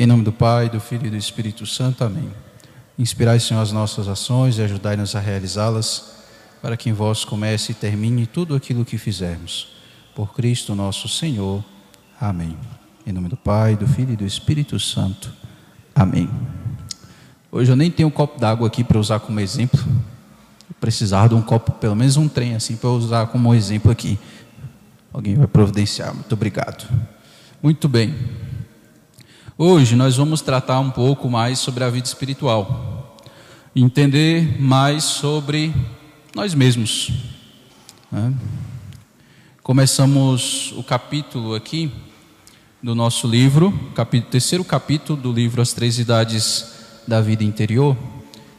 Em nome do Pai, do Filho e do Espírito Santo. Amém. Inspirai, Senhor, as nossas ações e ajudai-nos a realizá-las, para que em vós comece e termine tudo aquilo que fizermos. Por Cristo nosso Senhor. Amém. Em nome do Pai, do Filho e do Espírito Santo. Amém. Hoje eu nem tenho um copo d'água aqui para usar como exemplo. Eu de um copo, pelo menos um trem assim, para usar como exemplo aqui. Alguém vai providenciar. Muito obrigado. Muito bem. Hoje nós vamos tratar um pouco mais sobre a vida espiritual. Entender mais sobre nós mesmos. Né? Começamos o capítulo aqui do nosso livro, capítulo, terceiro capítulo do livro As Três Idades da Vida Interior.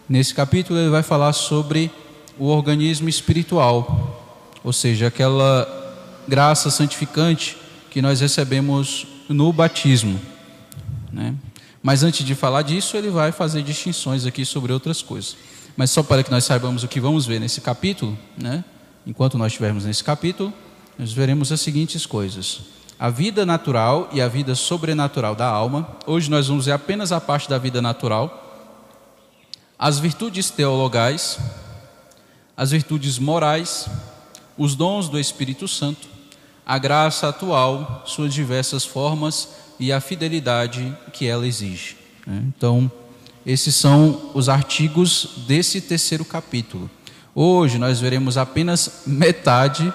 Nesse capítulo ele vai falar sobre o organismo espiritual, ou seja, aquela graça santificante que nós recebemos no batismo. Né? Mas antes de falar disso, ele vai fazer distinções aqui sobre outras coisas. Mas só para que nós saibamos o que vamos ver nesse capítulo, né? enquanto nós estivermos nesse capítulo, nós veremos as seguintes coisas: a vida natural e a vida sobrenatural da alma. Hoje nós vamos ver apenas a parte da vida natural, as virtudes teologais, as virtudes morais, os dons do Espírito Santo, a graça atual, suas diversas formas e a fidelidade que ela exige. Né? Então, esses são os artigos desse terceiro capítulo. Hoje nós veremos apenas metade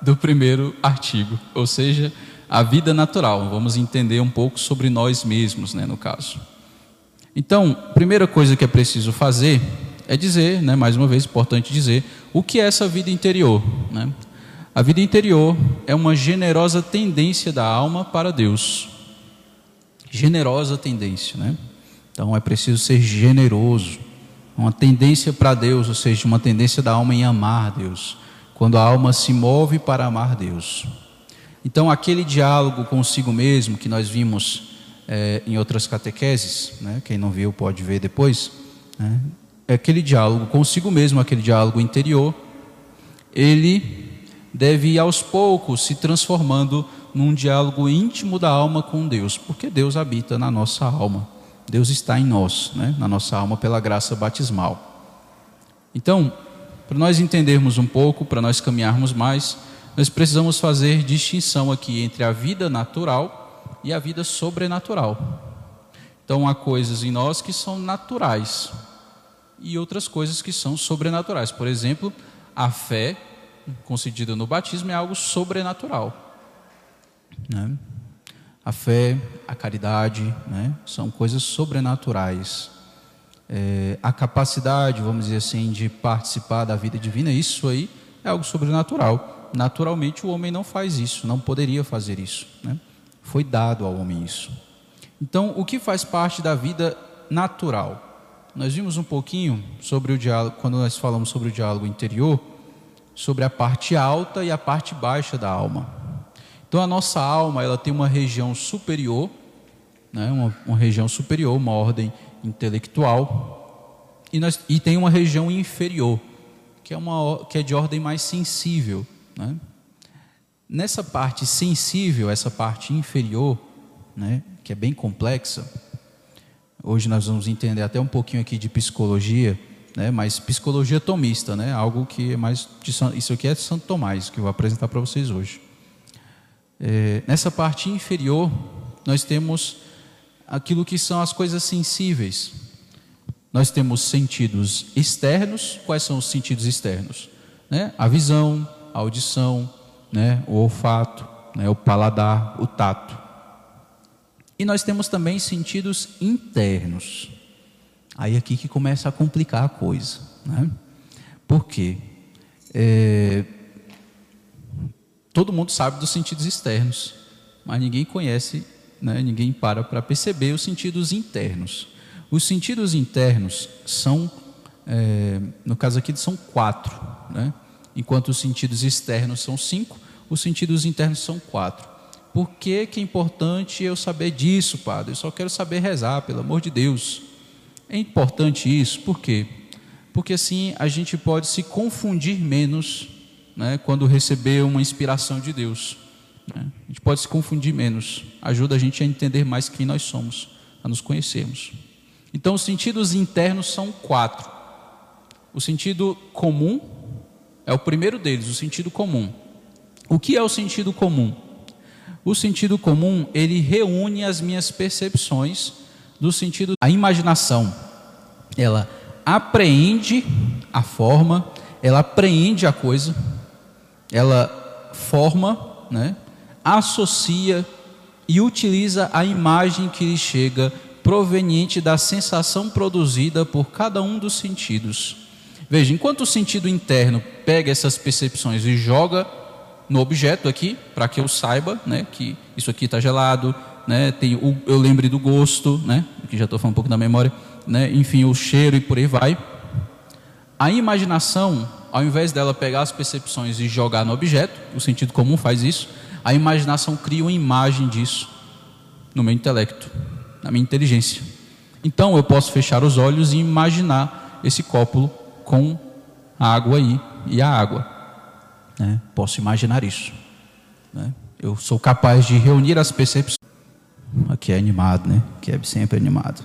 do primeiro artigo, ou seja, a vida natural. Vamos entender um pouco sobre nós mesmos, né, no caso. Então, primeira coisa que é preciso fazer é dizer, né, mais uma vez, importante dizer, o que é essa vida interior. Né? A vida interior é uma generosa tendência da alma para Deus. Generosa tendência, né? Então é preciso ser generoso. Uma tendência para Deus, ou seja, uma tendência da alma em amar Deus. Quando a alma se move para amar Deus. Então, aquele diálogo consigo mesmo que nós vimos é, em outras catequeses, né? quem não viu pode ver depois, né? é aquele diálogo consigo mesmo, aquele diálogo interior, ele deve ir aos poucos se transformando num diálogo íntimo da alma com Deus, porque Deus habita na nossa alma, Deus está em nós, né? na nossa alma pela graça batismal. Então, para nós entendermos um pouco, para nós caminharmos mais, nós precisamos fazer distinção aqui entre a vida natural e a vida sobrenatural. Então, há coisas em nós que são naturais e outras coisas que são sobrenaturais. Por exemplo, a fé concedida no batismo é algo sobrenatural. Né? A fé, a caridade, né? são coisas sobrenaturais. É, a capacidade, vamos dizer assim, de participar da vida divina, isso aí é algo sobrenatural naturalmente o homem não faz isso, não poderia fazer isso. Né? Foi dado ao homem isso. Então, o que faz parte da vida natural? Nós vimos um pouquinho sobre o diálogo, quando nós falamos sobre o diálogo interior, sobre a parte alta e a parte baixa da alma. Então, a nossa alma ela tem uma região superior, né? uma, uma região superior, uma ordem intelectual, e, nós, e tem uma região inferior, que é, uma, que é de ordem mais sensível, né? Nessa parte sensível, essa parte inferior, né, que é bem complexa, hoje nós vamos entender até um pouquinho aqui de psicologia, né, mas psicologia tomista, né, algo que é mais de, isso aqui é de Santo Tomás que eu vou apresentar para vocês hoje. É, nessa parte inferior, nós temos aquilo que são as coisas sensíveis. Nós temos sentidos externos. Quais são os sentidos externos? Né? A visão, a audição, né, o olfato, né, o paladar, o tato. E nós temos também sentidos internos. Aí aqui que começa a complicar a coisa. Né? Por quê? É, todo mundo sabe dos sentidos externos, mas ninguém conhece, né, ninguém para para perceber os sentidos internos. Os sentidos internos são, é, no caso aqui, são quatro. Né? enquanto os sentidos externos são cinco, os sentidos internos são quatro. Por que, que é importante eu saber disso, Padre? Eu só quero saber rezar, pelo amor de Deus. É importante isso, por quê? Porque assim a gente pode se confundir menos né, quando receber uma inspiração de Deus. Né? A gente pode se confundir menos, ajuda a gente a entender mais quem nós somos, a nos conhecermos. Então, os sentidos internos são quatro. O sentido comum é o primeiro deles, o sentido comum. O que é o sentido comum? O sentido comum, ele reúne as minhas percepções do sentido a imaginação. Ela apreende a forma, ela apreende a coisa, ela forma, né, associa e utiliza a imagem que lhe chega proveniente da sensação produzida por cada um dos sentidos. Veja, enquanto o sentido interno pega essas percepções e joga no objeto aqui, para que eu saiba né, que isso aqui está gelado, né, tem o, eu lembre do gosto, né, que já estou falando um pouco da memória, né, enfim, o cheiro e por aí vai. A imaginação, ao invés dela pegar as percepções e jogar no objeto, o sentido comum faz isso, a imaginação cria uma imagem disso no meu intelecto, na minha inteligência. Então eu posso fechar os olhos e imaginar esse copo com a água aí e a água. Né? Posso imaginar isso. Né? Eu sou capaz de reunir as percepções. Aqui é animado, né? Aqui é sempre animado.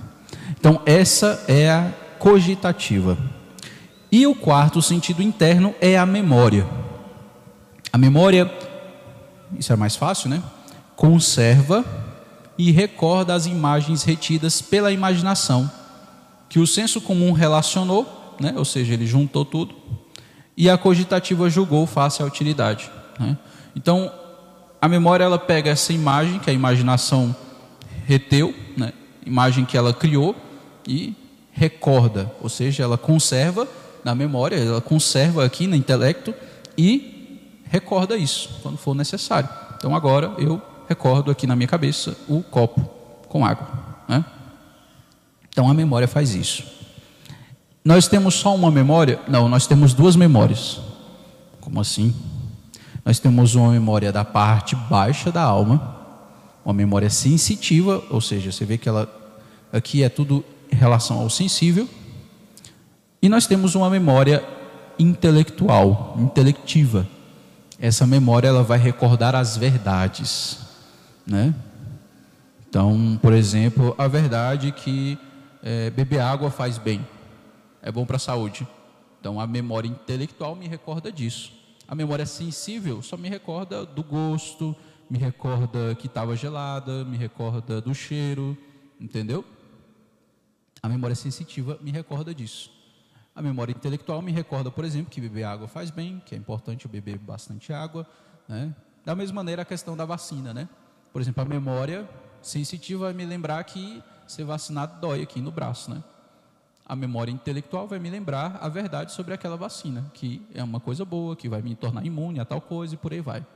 Então, essa é a cogitativa. E o quarto sentido interno é a memória. A memória, isso é mais fácil, né? Conserva e recorda as imagens retidas pela imaginação, que o senso comum relacionou, né? ou seja, ele juntou tudo, e a cogitativa julgou face à utilidade. Né? Então, a memória ela pega essa imagem que a imaginação reteu, né? imagem que ela criou, e recorda, ou seja, ela conserva na memória, ela conserva aqui no intelecto e recorda isso quando for necessário. Então agora eu recordo aqui na minha cabeça o copo com água. Né? Então a memória faz isso. Nós temos só uma memória? Não, nós temos duas memórias. Como assim? Nós temos uma memória da parte baixa da alma, uma memória sensitiva, ou seja, você vê que ela aqui é tudo em relação ao sensível, e nós temos uma memória intelectual, intelectiva. Essa memória ela vai recordar as verdades, né? Então, por exemplo, a verdade que é, beber água faz bem é bom para a saúde. Então a memória intelectual me recorda disso. A memória sensível só me recorda do gosto, me recorda que estava gelada, me recorda do cheiro, entendeu? A memória sensitiva me recorda disso. A memória intelectual me recorda, por exemplo, que beber água faz bem, que é importante beber bastante água. Né? Da mesma maneira a questão da vacina, né? Por exemplo, a memória sensitiva vai me lembrar que ser vacinado dói aqui no braço, né? a memória intelectual vai me lembrar a verdade sobre aquela vacina, que é uma coisa boa, que vai me tornar imune a tal coisa e por aí vai.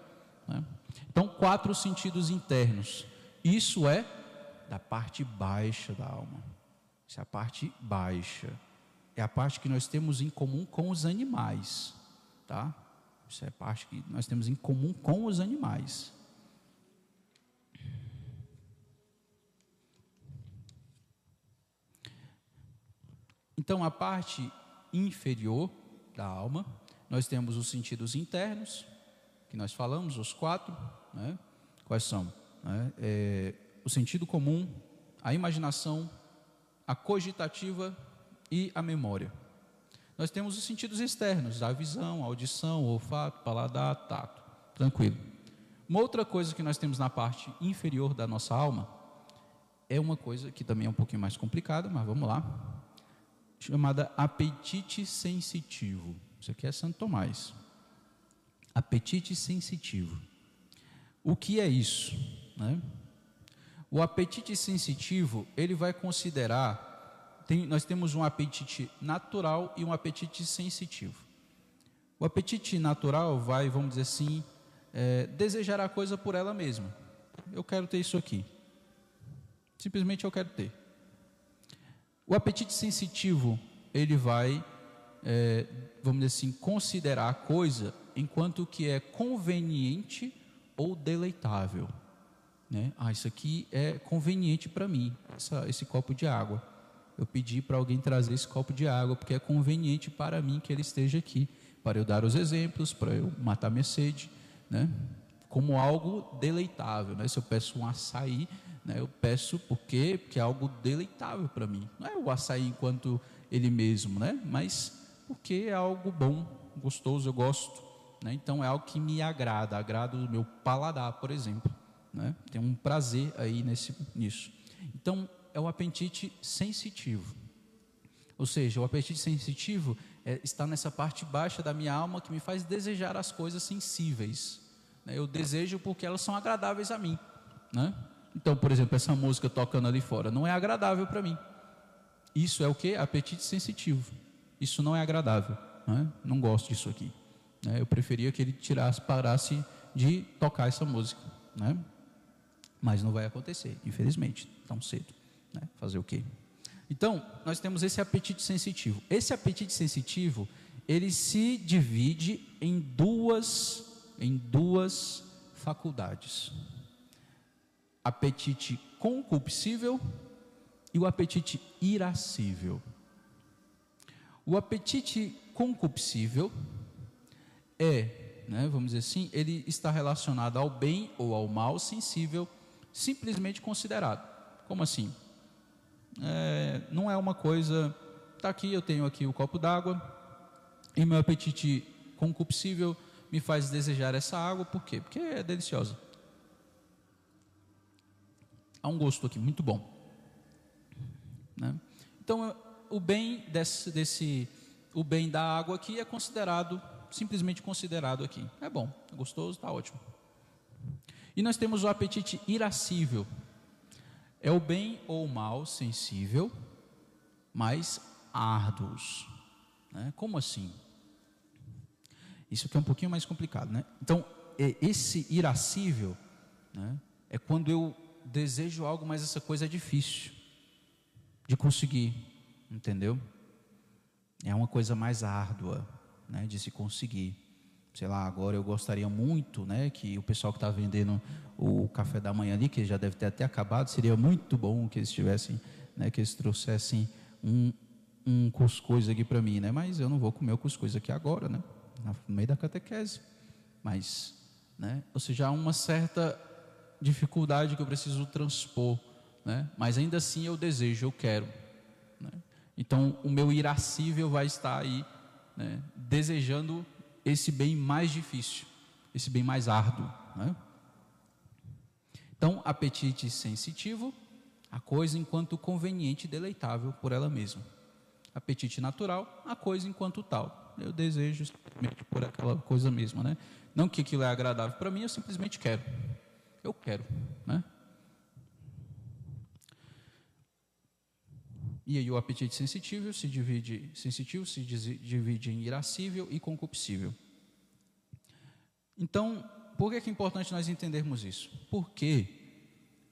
Né? Então, quatro sentidos internos. Isso é da parte baixa da alma. Isso é a parte baixa. É a parte que nós temos em comum com os animais. Tá? Isso é a parte que nós temos em comum com os animais. Então, a parte inferior da alma, nós temos os sentidos internos, que nós falamos, os quatro, né? quais são? Né? É, o sentido comum, a imaginação, a cogitativa e a memória. Nós temos os sentidos externos, a visão, a audição, o olfato, paladar, tato. Tranquilo. Uma outra coisa que nós temos na parte inferior da nossa alma é uma coisa que também é um pouquinho mais complicada, mas vamos lá chamada apetite sensitivo. Isso aqui é Santo Tomás. Apetite sensitivo. O que é isso? Né? O apetite sensitivo, ele vai considerar, tem, nós temos um apetite natural e um apetite sensitivo. O apetite natural vai, vamos dizer assim, é, desejar a coisa por ela mesma. Eu quero ter isso aqui. Simplesmente eu quero ter. O apetite sensitivo, ele vai, é, vamos dizer assim, considerar a coisa enquanto que é conveniente ou deleitável. Né? Ah, isso aqui é conveniente para mim, essa, esse copo de água. Eu pedi para alguém trazer esse copo de água porque é conveniente para mim que ele esteja aqui, para eu dar os exemplos, para eu matar minha sede, né? como algo deleitável. Né? Se eu peço um açaí, Né? Eu peço porque, porque é algo deleitável para mim. Não é o açaí enquanto ele mesmo, né? mas porque é algo bom, gostoso, eu gosto. Né? Então é algo que me agrada, agrada o meu paladar, por exemplo. Né? Tem um prazer aí nesse, nisso. Então é o apetite sensitivo. Ou seja, o apetite sensitivo é, está nessa parte baixa da minha alma que me faz desejar as coisas sensíveis. Né? Eu desejo porque elas são agradáveis a mim. Né? Então, por exemplo, essa música tocando ali fora não é agradável para mim. Isso é o que? Apetite sensitivo. Isso não é agradável. Né? Não gosto disso aqui. Né? Eu preferia que ele tirasse, parasse de tocar essa música. Né? Mas não vai acontecer, infelizmente, tão cedo. Né? Fazer o quê? Então, nós temos esse apetite sensitivo. Esse apetite sensitivo, ele se divide em duas, em duas faculdades: apetite concupiscível e o apetite irascível. O apetite concupiscível é, né, vamos dizer assim, ele está relacionado ao bem ou ao mal sensível, simplesmente considerado. Como assim? É, não é uma coisa. Está aqui, eu tenho aqui o copo d'água, e meu apetite concupiscível me faz desejar essa água, por quê? Porque é deliciosa. Há um gosto aqui muito bom. Né? Então, o bem desse, desse, o bem da água aqui é considerado, simplesmente considerado aqui. É bom, é gostoso, está ótimo. E nós temos o apetite irascível. É o bem ou o mal sensível, mas árduos. Né? Como assim? Isso aqui é um pouquinho mais complicado, né? Então, esse irascível né, é quando eu desejo algo, mas essa coisa é difícil de conseguir, entendeu? É uma coisa mais árdua né, de se conseguir. Sei lá, agora eu gostaria muito né, que o pessoal que está vendendo o café da manhã ali, que já deve ter até acabado, seria muito bom que eles tivessem, né, que eles trouxessem um, um cuscuz aqui para mim, né? Mas eu não vou comer o cuscuz aqui agora, né? No meio da catequese. Mas, né? Ou seja, há uma certa dificuldade que eu preciso transpor, né? Mas ainda assim eu desejo, eu quero, né? Então o meu irascível vai estar aí, né? Desejando esse bem mais difícil, esse bem mais árduo, né? Então, apetite sensitivo, a coisa enquanto conveniente e deleitável por ela mesma. Apetite natural, a coisa enquanto tal. Eu desejo simplesmente por aquela coisa mesma, né? Não que aquilo é agradável para mim, eu simplesmente quero. Eu quero, né? E aí o apetite sensitivo se divide, sensitivo se divide em irascível e concupiscível. Então, por que é importante nós entendermos isso? Porque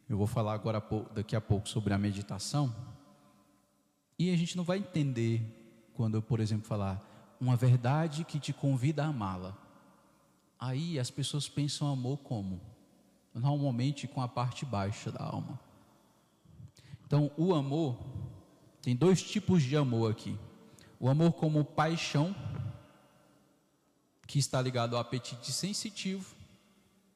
eu vou falar agora daqui a pouco sobre a meditação e a gente não vai entender quando eu, por exemplo, falar uma verdade que te convida a amá-la. Aí as pessoas pensam amor como? Normalmente com a parte baixa da alma. Então, o amor tem dois tipos de amor aqui. O amor como paixão, que está ligado ao apetite sensitivo,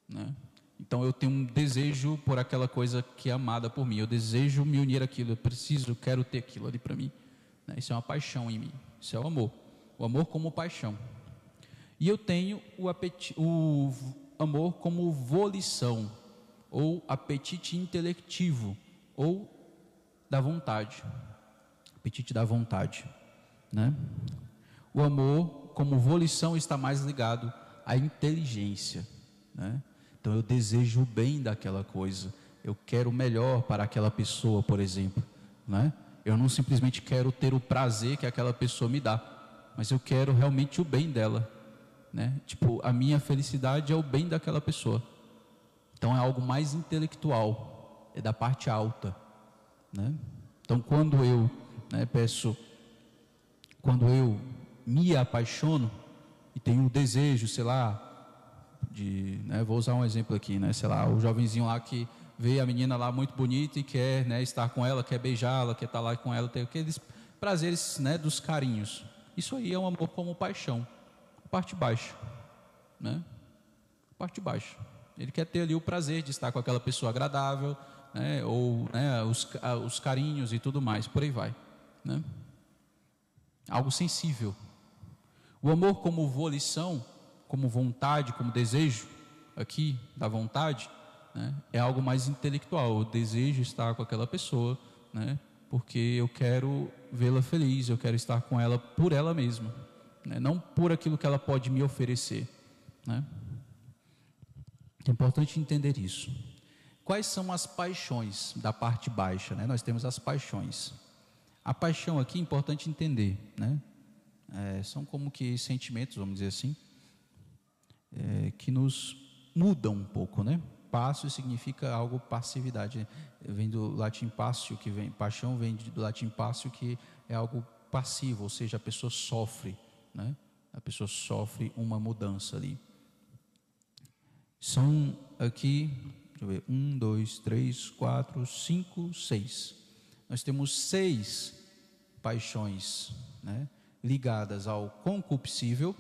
né? Então eu tenho um desejo por aquela coisa que é amada por mim. Eu desejo me unir àquilo. Eu preciso, quero ter aquilo ali para mim. Né? Isso é uma paixão em mim. Isso é o amor. O amor como paixão. E eu tenho o, o amor como volição ou apetite intelectivo ou da vontade. Apetite da vontade, né? O amor como volição está mais ligado à inteligência, né? Então eu desejo o bem daquela coisa. Eu quero o melhor para aquela pessoa, por exemplo, né? Eu não simplesmente quero ter o prazer que aquela pessoa me dá, mas eu quero realmente o bem dela, né? Tipo, a minha felicidade é o bem daquela pessoa. Então é algo mais intelectual, é da parte alta, né? Então quando eu, né, peço quando eu me apaixono e tenho o desejo, sei lá, de, né, vou usar um exemplo aqui, né, sei lá, o jovenzinho lá que vê a menina lá muito bonita e quer, né, estar com ela, quer beijá-la, quer estar lá com ela, ter aqueles prazeres, né, dos carinhos. Isso aí é um amor como paixão, parte baixa, né? Parte baixa. Ele quer ter ali o prazer de estar com aquela pessoa agradável, né? ou né, os, os carinhos e tudo mais, por aí vai. Né? Algo sensível. O amor como volição, como vontade, como desejo, aqui da vontade, né, é algo mais intelectual. Eu desejo estar com aquela pessoa, né, porque eu quero vê-la feliz, eu quero estar com ela por ela mesma, né, não por aquilo que ela pode me oferecer. Né. É importante entender isso. Quais são as paixões da parte baixa? Né? Nós temos as paixões. A paixão aqui é importante entender, né? É, são como que sentimentos, vamos dizer assim, é, que nos mudam um pouco, né? Passo significa algo passividade, vem do latim passio, que vem paixão vem do latim passio, que é algo passivo, ou seja, a pessoa sofre, né? A pessoa sofre uma mudança ali. São aqui, deixa eu ver, um, dois, três, quatro, cinco, seis. Nós temos seis paixões, né? Ligadas ao concupiscível,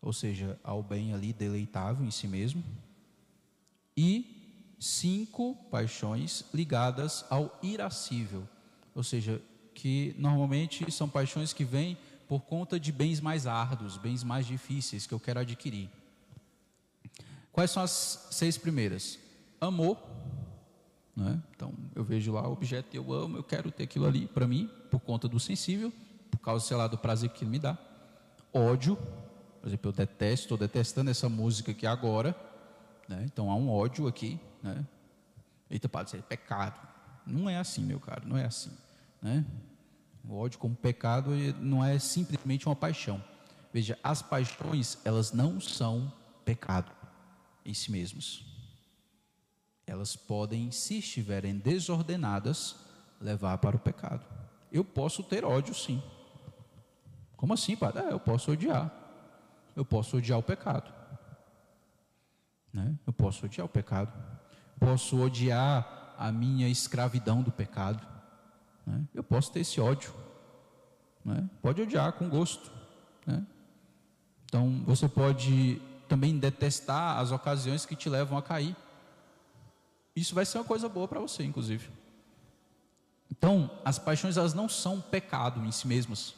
ou seja, ao bem ali deleitável em si mesmo, e cinco paixões ligadas ao irascível, ou seja, que normalmente são paixões que vêm por conta de bens mais árduos, bens mais difíceis que eu quero adquirir. Quais são as seis primeiras? Amor, né? então eu vejo lá o objeto, eu amo, eu quero ter aquilo ali para mim, por conta do sensível, por causa, sei lá, do prazer que ele me dá. Ódio, por exemplo, eu detesto, estou detestando essa música aqui agora. Né? Então há um ódio aqui. Né? Eita, padre, é pecado. Não é assim, meu caro, não é assim. Né? O ódio como pecado não é simplesmente uma paixão. Veja, as paixões, elas não são pecado em si mesmas. Elas podem, se estiverem desordenadas, levar para o pecado. Eu posso ter ódio, sim. Como assim, padre? É, eu posso odiar eu posso odiar o pecado. Né? Eu posso odiar o pecado. Posso odiar a minha escravidão do pecado. Né? Eu posso ter esse ódio. Né? Pode odiar com gosto. Né? Então você pode também detestar as ocasiões que te levam a cair. Isso vai ser uma coisa boa para você, inclusive. Então, as paixões elas não são pecado em si mesmas.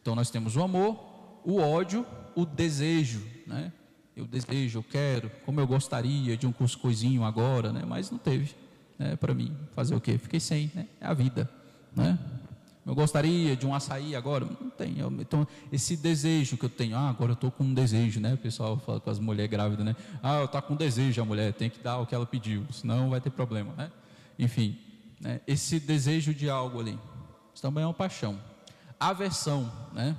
Então nós temos o amor, o ódio, o desejo, né? Eu desejo, eu quero, como eu gostaria de um cuscuzinho agora, né? Mas não teve, né? Para mim, fazer o quê? Fiquei sem, né? É a vida, né? Eu gostaria de um açaí agora, tem. Então, esse desejo que eu tenho, ah, agora eu estou com um desejo, né? O pessoal fala com as mulheres grávidas, né? Ah, eu estou com um desejo, a mulher tem que dar o que ela pediu, senão vai ter problema, né? Enfim, né? esse desejo de algo ali, isso também é uma paixão. Aversão, né?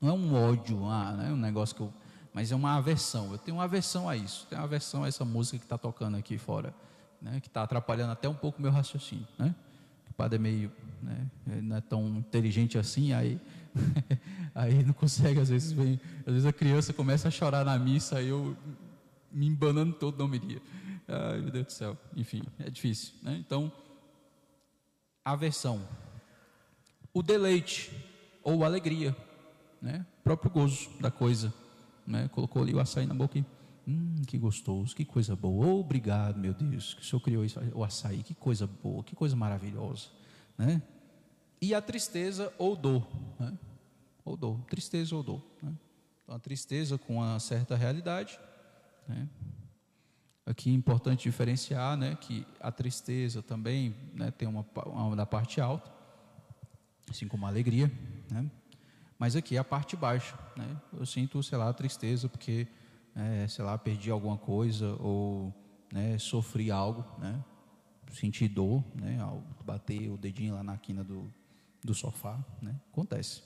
Não é um ódio, ah, né, um negócio que eu. Mas é uma aversão. Eu tenho uma aversão a isso. Tenho uma aversão a essa música que está tocando aqui fora, né, que está atrapalhando até um pouco o meu raciocínio. Né? Padre é meio. Né, não é tão inteligente assim, aí. aí não consegue, às vezes vem. Às vezes a criança começa a chorar na missa, aí eu me embanando todo, não me iria. Ai, meu Deus do céu. Enfim, é difícil. Né? Então, aversão. O deleite ou alegria né? O próprio gozo da coisa, né? Colocou ali o açaí na boca e, hum, que gostoso, que coisa boa. Obrigado, meu Deus, que o Senhor criou isso, o açaí, que coisa boa, que coisa maravilhosa, né? E a tristeza ou dor, né? Ou dor, tristeza ou dor, né? Então a tristeza com uma certa realidade, né? Aqui é importante diferenciar, né, que a tristeza também, né, tem uma, uma da parte alta, assim como a alegria, né? Mas aqui é a parte baixa, né? Eu sinto, sei lá, tristeza porque, é, sei lá, perdi alguma coisa ou né, sofri algo, né? Senti dor, né? Ao bater o dedinho lá na quina do, do sofá, né? Acontece.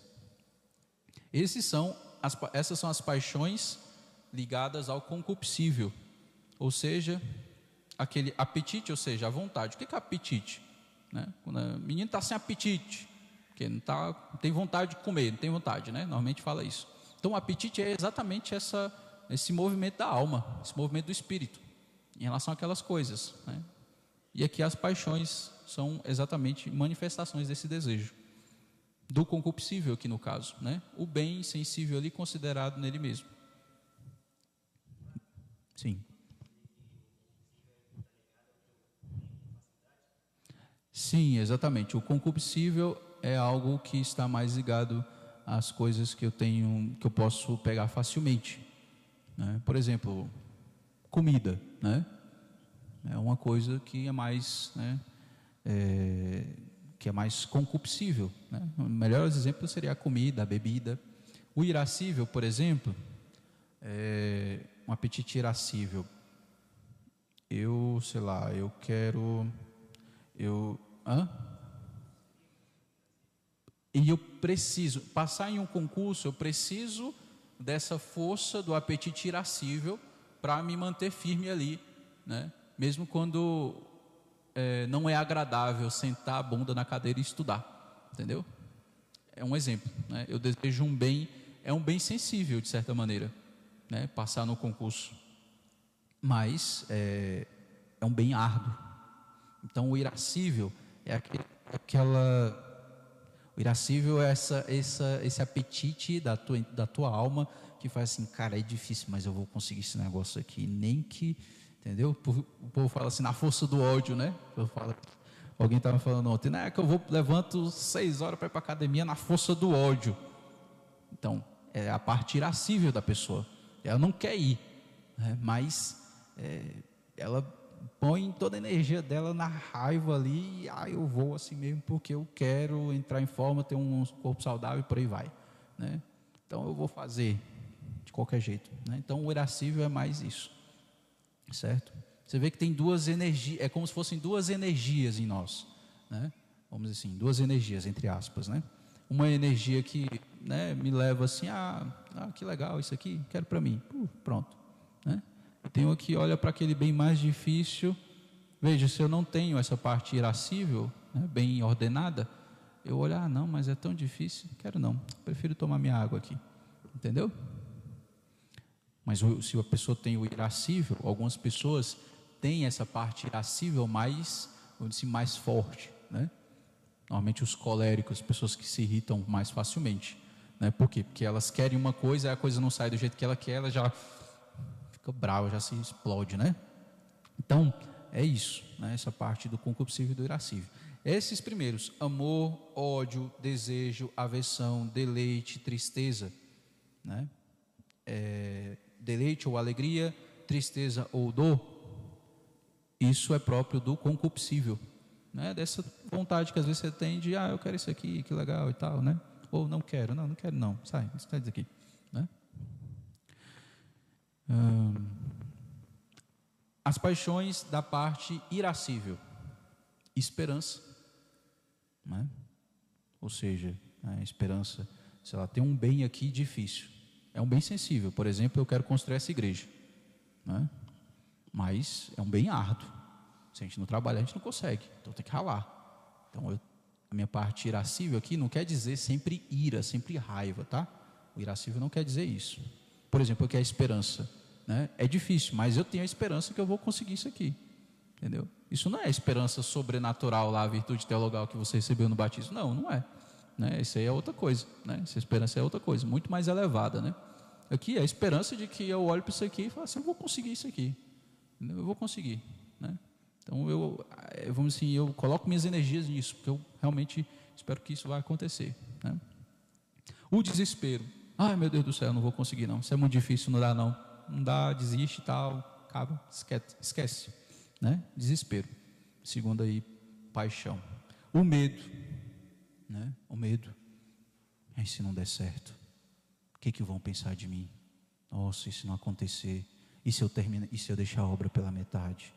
Esses são as, essas são as paixões ligadas ao concupiscível, ou seja, aquele apetite, ou seja, a vontade. O que é apetite? Né? Quando a menina está sem apetite, porque não, tá, não tem vontade de comer, não tem vontade, né? Normalmente fala isso. Então o apetite é exatamente essa, esse movimento da alma, esse movimento do espírito, em relação àquelas coisas. Né? E aqui as paixões são exatamente manifestações desse desejo. Do concupiscível aqui no caso, né? O bem sensível ali considerado nele mesmo. Sim. Sim, exatamente. O concupiscível é algo que está mais ligado às coisas que eu tenho, que eu posso pegar facilmente. Né? Por exemplo, comida, né? É uma coisa que é mais, né? É, que é mais concupiscível. Né? O melhor exemplo seria a comida, a bebida. O irascível, por exemplo, é um apetite irascível. Eu, sei lá, eu quero, eu, hã? E eu preciso passar em um concurso, eu preciso dessa força do apetite irascível para me manter firme ali, né? Mesmo quando é, não é agradável sentar a bunda na cadeira e estudar, entendeu? É um exemplo, né? Eu desejo um bem, é um bem sensível de certa maneira, né? Passar no concurso, mas é, é um bem árduo. Então o irascível é aquele, aquela o irascível é essa, essa, esse apetite da tua, da tua alma que faz assim, cara, é difícil, mas eu vou conseguir esse negócio aqui. Nem que, entendeu? O povo fala assim, na força do ódio, né? Eu falo, alguém estava falando ontem, né? Que eu vou, levanto seis horas para ir para academia na força do ódio. Então, é a parte irascível da pessoa. Ela não quer ir, né? mas é, ela põe toda a energia dela na raiva ali, e ah, eu vou assim mesmo porque eu quero entrar em forma, ter um corpo saudável e por aí vai, né? Então eu vou fazer de qualquer jeito, né? Então o irascível é mais isso, certo? Você vê que tem duas energias, é como se fossem duas energias em nós, né? Vamos dizer assim, duas energias entre aspas, né? Uma energia que, né, me leva assim, ah, ah que legal isso aqui, quero para mim, uh, pronto, né? Tenho aqui, olha para aquele bem mais difícil. Veja, se eu não tenho essa parte irascível, né, bem ordenada, eu olho, ah, não, mas é tão difícil, quero não, prefiro tomar minha água aqui. Entendeu? Mas se a pessoa tem o irascível, algumas pessoas têm essa parte irascível mais, vamos dizer, mais forte, né? Normalmente os coléricos, pessoas que se irritam mais facilmente, né? Por quê? Porque elas querem uma coisa, a coisa não sai do jeito que ela quer, ela já fica bravo, já se explode, né? Então, é isso, né? essa parte do concupiscível e do irascível. Esses primeiros, amor, ódio, desejo, aversão, deleite, tristeza, né? É, deleite ou alegria, tristeza ou dor, isso é próprio do concupiscível, né? Dessa vontade que às vezes você tem de, ah, eu quero isso aqui, que legal e tal, né? Ou não quero, não, não quero não, sai, sai daqui, né? As paixões da parte irascível, esperança, né? ou seja, a esperança, se ela tem um bem aqui difícil, é um bem sensível. Por exemplo, eu quero construir essa igreja, né? mas é um bem árduo. Se a gente não trabalhar, a gente não consegue, então tem que ralar. Então, eu, a minha parte irascível aqui não quer dizer sempre ira, sempre raiva, tá? O irascível não quer dizer isso. Por exemplo, o que é esperança? Né? É difícil, mas eu tenho a esperança que eu vou conseguir isso aqui. Entendeu? Isso não é esperança sobrenatural lá, a virtude teologal que você recebeu no batismo. Não, não é. Né? Isso aí é outra coisa. Né? Essa esperança é outra coisa, muito mais elevada. Né? Aqui é a esperança de que eu olho para isso aqui e falo assim: eu vou conseguir isso aqui. Eu vou conseguir. Né? Então eu, eh, vamos assim, eu coloco minhas energias nisso, porque eu realmente espero que isso vai acontecer. Né? O desespero. Ai meu Deus do céu, não vou conseguir não. Isso é muito difícil, não dá não. Não dá, desiste e tal, acaba, esquece, esquece, né? Desespero. Segundo aí, paixão. O medo, né? O medo. Se não der certo, o que que vão pensar de mim? Nossa, e se não acontecer? E se eu terminar, e se eu deixar a obra pela metade?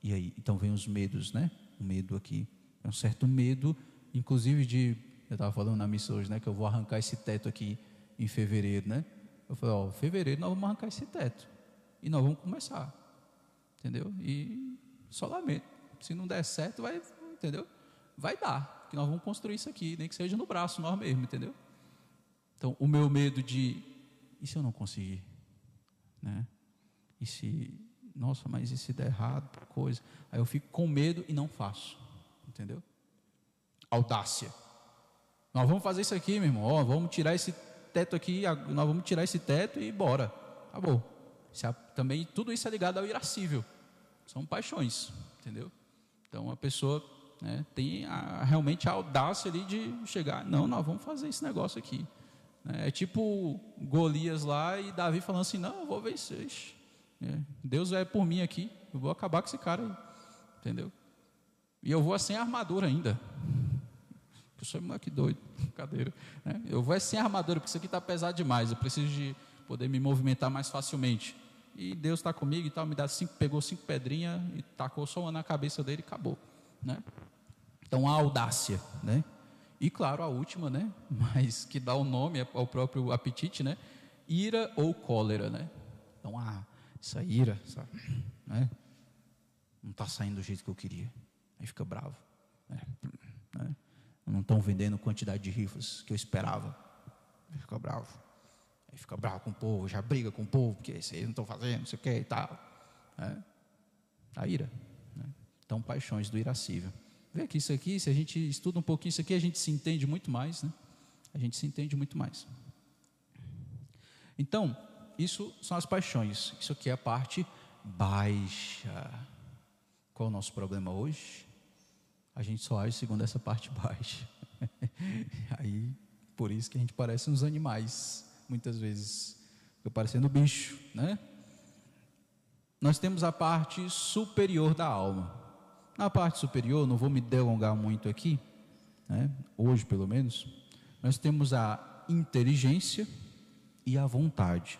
E aí, então vem os medos, né? O medo aqui, é um certo medo, inclusive de, eu estava falando na missa hoje, né? Que eu vou arrancar esse teto aqui em fevereiro, né? Eu falei, ó, fevereiro nós vamos arrancar esse teto. E nós vamos começar. Entendeu? E só lamento. Se não der certo, vai, entendeu? Vai dar. Que nós vamos construir isso aqui, nem que seja no braço nós mesmo, entendeu? Então, o meu medo de e se eu não conseguir? Né? E se, nossa, mas e se der errado, coisa? Aí eu fico com medo e não faço. Entendeu? Audácia. Nós vamos fazer isso aqui, meu irmão. Ó, vamos tirar esse teto aqui, nós vamos tirar esse teto e bora. Acabou. Também tudo isso é ligado ao irascível. São paixões, entendeu? Então a pessoa né, tem a, realmente a audácia ali de chegar, não, nós vamos fazer esse negócio aqui. É tipo Golias lá e Davi falando assim, não, eu vou vencer. É, Deus é por mim aqui, eu vou acabar com esse cara aí. Entendeu? E eu vou sem armadura ainda. Eu sou moleque doido, cadeira. Né? Eu vou sem armadura, porque isso aqui está pesado demais. Eu preciso de poder me movimentar mais facilmente. E Deus está comigo e tal, me dá cinco, pegou cinco pedrinhas e tacou só uma na cabeça dele e acabou. Né? Então a audácia, né? E claro, a última, né? Mas que dá o nome ao próprio apetite, né? Ira ou cólera, né? Então, ah, essa ira, sabe? Né? Não está saindo do jeito que eu queria. Aí fica bravo. Né? Não estão vendendo quantidade de rifles que eu esperava. Aí fica bravo. Aí fica bravo com o povo, já briga com o povo, porque vocês não estão fazendo, não sei o que e tal. Né? A ira. Né? Então, paixões do irascível. Vê que isso aqui, se a gente estuda um pouquinho isso aqui, a gente se entende muito mais, né? A gente se entende muito mais. Então, isso são as paixões. Isso aqui é a parte baixa. Qual é o nosso problema hoje? A gente só age segundo essa parte baixa. Aí, por isso que a gente parece uns animais, muitas vezes. Fica parecendo bicho, né? Nós temos a parte superior da alma. Na parte superior, não vou me delongar muito aqui, né? hoje pelo menos, nós temos a inteligência e a vontade.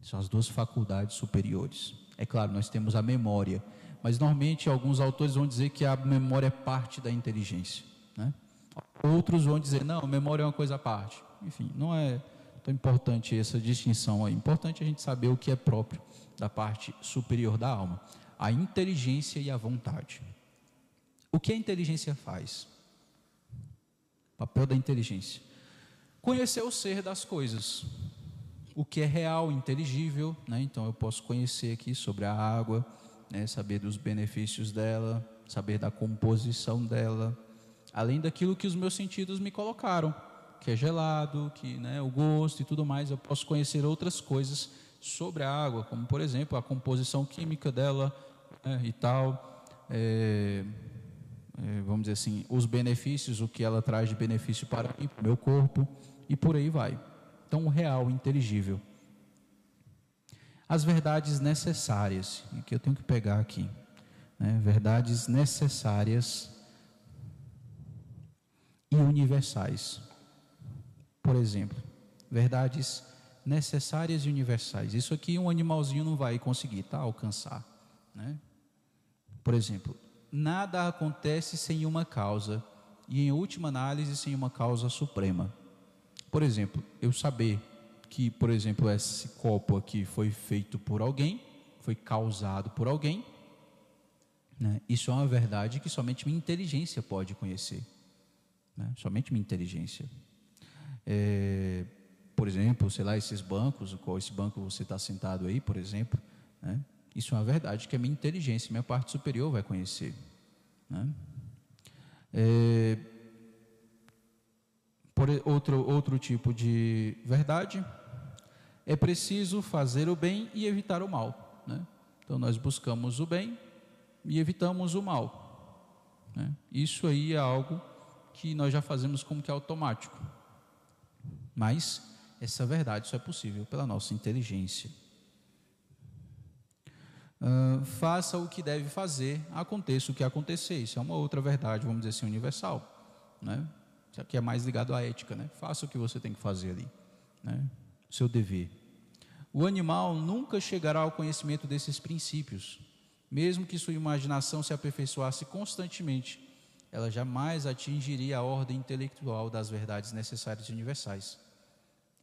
São as duas faculdades superiores. É claro, nós temos a memória, mas normalmente alguns autores vão dizer que a memória é parte da inteligência. Né? Outros vão dizer, não, memória é uma coisa à parte. Enfim, não é tão importante essa distinção aí. Importante a gente saber o que é próprio da parte superior da alma a inteligência e a vontade. O que a inteligência faz? O papel da inteligência. Conhecer o ser das coisas. O que é real, inteligível, né? então eu posso conhecer aqui sobre a água, né? saber dos benefícios dela, saber da composição dela, além daquilo que os meus sentidos me colocaram, que é gelado, que né, o gosto e tudo mais, eu posso conhecer outras coisas sobre a água, como por exemplo a composição química dela, né, e tal, é, é, vamos dizer assim, os benefícios, o que ela traz de benefício para o meu corpo, e por aí vai. Então, o real, inteligível. As verdades necessárias, que eu tenho que pegar aqui, né, verdades necessárias e universais. Por exemplo, verdades necessárias e universais. Isso aqui um animalzinho não vai conseguir, tá? Alcançar. Né? Por exemplo, nada acontece sem uma causa e, em última análise, sem uma causa suprema. Por exemplo, eu saber que, por exemplo, esse copo aqui foi feito por alguém, foi causado por alguém, né? isso é uma verdade que somente minha inteligência pode conhecer. Né? Somente minha inteligência. É, por exemplo, sei lá, esses bancos, qual esse banco você está sentado aí, por exemplo, né? Isso é uma verdade que a minha inteligência, minha parte superior vai conhecer. Né? É, por outro, outro tipo de verdade, é preciso fazer o bem e evitar o mal. Né? Então nós buscamos o bem e evitamos o mal. Né? Isso aí é algo que nós já fazemos como que automático. Mas essa verdade só é possível pela nossa inteligência. Uh, faça o que deve fazer, aconteça o que acontecer. Isso é uma outra verdade, vamos dizer assim, universal. Né? Isso aqui é mais ligado à ética. Né? Faça o que você tem que fazer ali. Né? Seu dever. O animal nunca chegará ao conhecimento desses princípios. Mesmo que sua imaginação se aperfeiçoasse constantemente, ela jamais atingiria a ordem intelectual das verdades necessárias e universais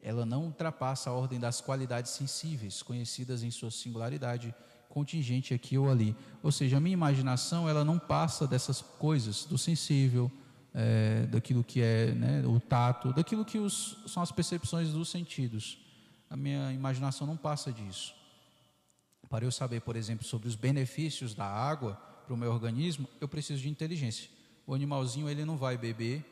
ela não ultrapassa a ordem das qualidades sensíveis, conhecidas em sua singularidade contingente aqui ou ali. Ou seja, a minha imaginação ela não passa dessas coisas, do sensível, é, daquilo que é né, o tato, daquilo que os, são as percepções dos sentidos. A minha imaginação não passa disso. Para eu saber, por exemplo, sobre os benefícios da água para o meu organismo, eu preciso de inteligência. O animalzinho ele não vai beber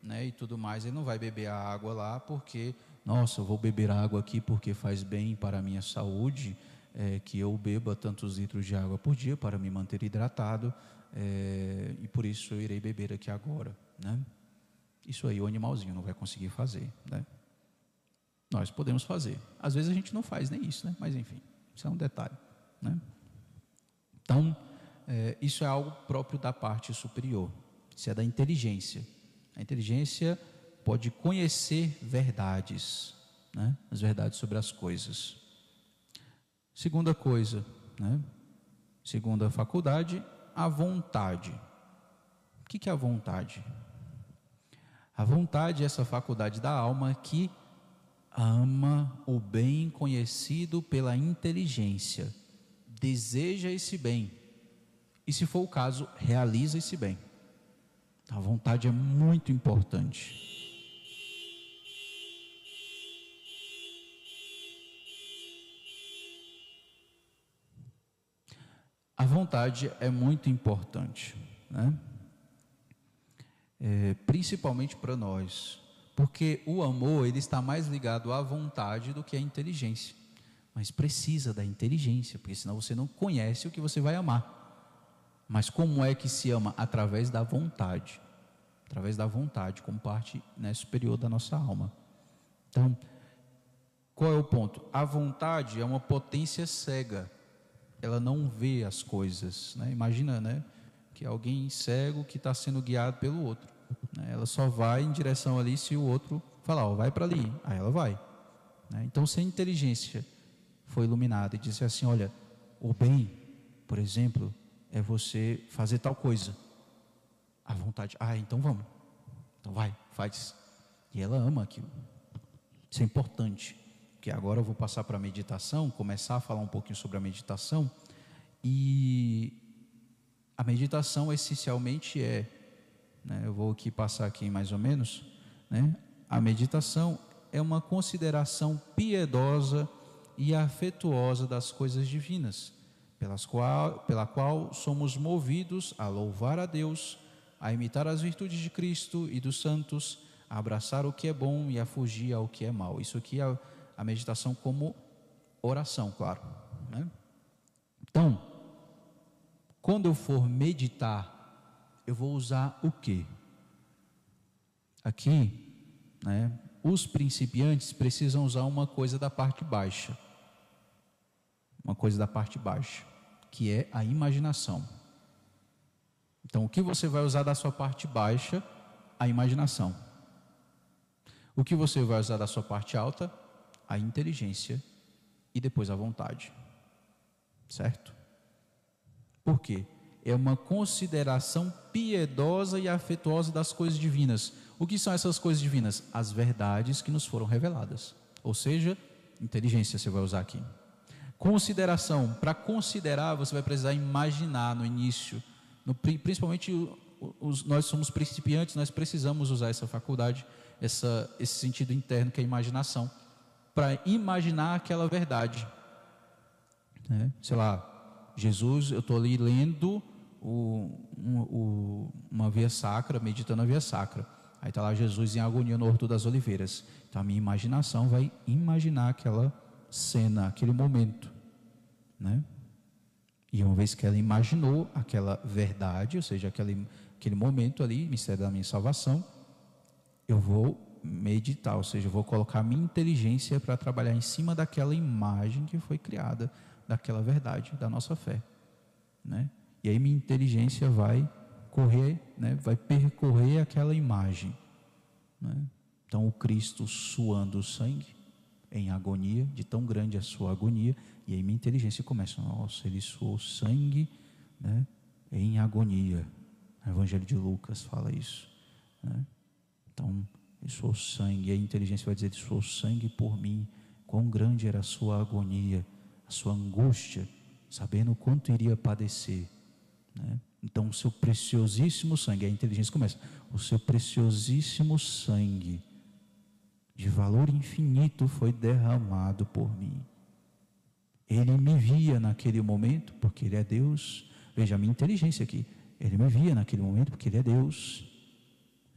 né, e tudo mais, ele não vai beber a água lá porque, nossa, eu vou beber água aqui porque faz bem para a minha saúde, é, que eu beba tantos litros de água por dia para me manter hidratado. é, e por isso eu irei beber aqui agora, né? Isso aí o animalzinho não vai conseguir fazer, né? Nós podemos fazer. Às vezes a gente não faz nem isso, né? Mas enfim, isso é um detalhe, né? Então, é, isso é algo próprio da parte superior. Isso é da inteligência. A inteligência pode conhecer verdades, né? As verdades sobre as coisas. Segunda coisa, né? Segunda faculdade, a vontade. O que é a vontade? A vontade é essa faculdade da alma que ama o bem conhecido pela inteligência, deseja esse bem e, se for o caso, realiza esse bem. A vontade é muito importante. A vontade é muito importante, né? É, principalmente para nós, porque o amor ele está mais ligado à vontade do que à inteligência, mas precisa da inteligência, porque senão você não conhece o que você vai amar. Mas como é que se ama? Através da vontade, através da vontade, como parte né, superior da nossa alma. Então, qual é o ponto? A vontade é uma potência cega ela não vê as coisas. Né? Imagina né, que alguém cego que está sendo guiado pelo outro. Né? Ela só vai em direção ali se o outro falar, ó, vai para ali, aí ela vai. Né? Então, se a inteligência foi iluminada e disse assim: olha, o bem, por exemplo, é você fazer tal coisa. A vontade, ah, então vamos. Então vai, faz. E ela ama aquilo. Isso é importante que agora eu vou passar para a meditação, começar a falar um pouquinho sobre a meditação. E a meditação essencialmente é, né, eu vou aqui passar aqui mais ou menos, né, a meditação é uma consideração piedosa e afetuosa das coisas divinas, pelas qual, pela qual somos movidos a louvar a Deus, a imitar as virtudes de Cristo e dos santos, a abraçar o que é bom e a fugir ao que é mal. Isso aqui é a meditação como oração, claro. Né? Então, quando eu for meditar, eu vou usar o que? Aqui, né, os principiantes precisam usar uma coisa da parte baixa. Uma coisa da parte baixa, que é a imaginação. Então, o que você vai usar da sua parte baixa? A imaginação. O que você vai usar da sua parte alta? a inteligência e depois a vontade. Certo? Por quê? É uma consideração piedosa e afetuosa das coisas divinas. O que são essas coisas divinas? As verdades que nos foram reveladas. Ou seja, inteligência você vai usar aqui. Consideração. Para considerar, você vai precisar imaginar no início. No, principalmente os, nós somos principiantes, nós precisamos usar essa faculdade, essa, esse sentido interno que é a imaginação para imaginar aquela verdade. Né? Sei lá, Jesus, eu estou ali lendo o, um, o, uma via sacra, meditando a via sacra. Aí está lá Jesus em agonia no Horto das Oliveiras. Então a minha imaginação vai imaginar aquela cena, aquele momento. Né? E uma vez que ela imaginou aquela verdade, ou seja, aquele, aquele momento ali, mistério da minha salvação, eu vou meditar, ou seja, eu vou colocar minha inteligência para trabalhar em cima daquela imagem que foi criada, daquela verdade da nossa fé, né? E aí minha inteligência vai correr, né? Vai percorrer aquela imagem, né? Então o Cristo suando o sangue em agonia, de tão grande a sua agonia, e aí minha inteligência começa, nossa, ele suou sangue, né? Em agonia. O Evangelho de Lucas fala isso, né? Então ele suou sangue, e a inteligência vai dizer: Ele suou sangue por mim. Quão grande era a sua agonia, a sua angústia, sabendo quanto iria padecer. Né? Então, o seu preciosíssimo sangue, a inteligência começa: o seu preciosíssimo sangue, de valor infinito, foi derramado por mim. Ele me via naquele momento, porque Ele é Deus. Veja a minha inteligência aqui. Ele me via naquele momento, porque Ele é Deus.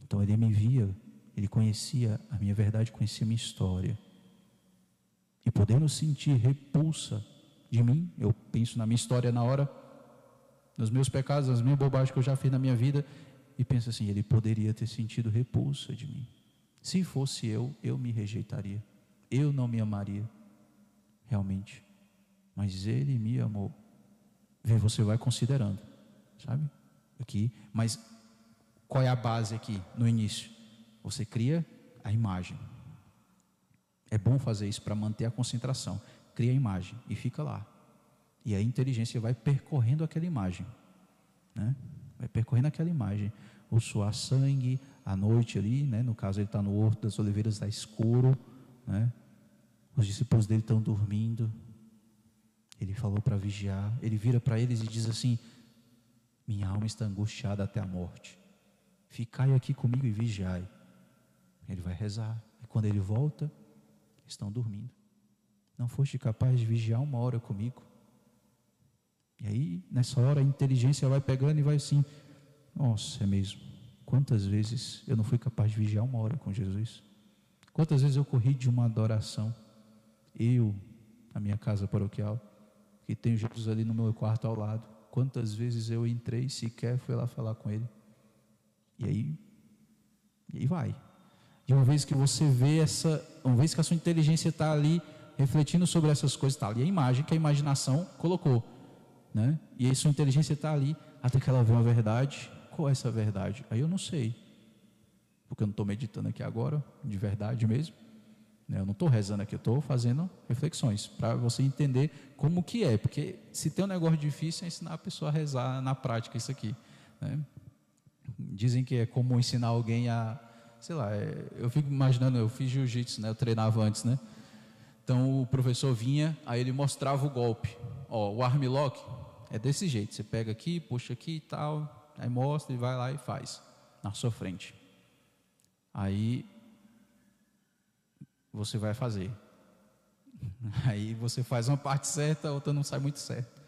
Então, Ele me via ele conhecia a minha verdade, conhecia a minha história. E podendo sentir repulsa de mim, eu penso na minha história na hora, nos meus pecados, nas minhas bobagens que eu já fiz na minha vida, e pensa assim: ele poderia ter sentido repulsa de mim. Se fosse eu, eu me rejeitaria. Eu não me amaria, realmente. Mas ele me amou. Vê, você vai considerando, sabe? Aqui, mas qual é a base aqui no início? Você cria a imagem. É bom fazer isso para manter a concentração. Cria a imagem e fica lá. E a inteligência vai percorrendo aquela imagem, né? Vai percorrendo aquela imagem. O suar sangue, à noite ali, né? No caso ele está no horto das oliveiras, está escuro, né? Os discípulos dele estão dormindo. Ele falou para vigiar. Ele vira para eles e diz assim: Minha alma está angustiada até a morte. Ficai aqui comigo e vigiai. Ele vai rezar. E quando ele volta, estão dormindo. Não foste capaz de vigiar uma hora comigo. E aí, nessa hora, a inteligência vai pegando e vai assim: Nossa, é mesmo. Quantas vezes eu não fui capaz de vigiar uma hora com Jesus? Quantas vezes eu corri de uma adoração? Eu, na minha casa paroquial, que tenho Jesus ali no meu quarto ao lado. Quantas vezes eu entrei sequer fui lá falar com ele? E aí, e aí vai. E uma vez que você vê essa, uma vez que a sua inteligência está ali refletindo sobre essas coisas, está ali a imagem que a imaginação colocou, né? E aí sua inteligência está ali até que ela vê uma verdade. Qual é essa verdade? Aí eu não sei, porque eu não estou meditando aqui agora, de verdade mesmo. Né? Eu não estou rezando aqui, eu estou fazendo reflexões para você entender como que é, porque se tem um negócio difícil é ensinar a pessoa a rezar na prática isso aqui. Né? Dizem que é como ensinar alguém a sei lá, é, eu fico imaginando, eu fiz jiu-jitsu, né? Eu treinava antes, né? Então o professor vinha, aí ele mostrava o golpe. Ó, o arm lock é desse jeito, você pega aqui, puxa aqui e tal, aí mostra e vai lá e faz na sua frente. Aí você vai fazer. Aí você faz uma parte certa, a outra não sai muito certa.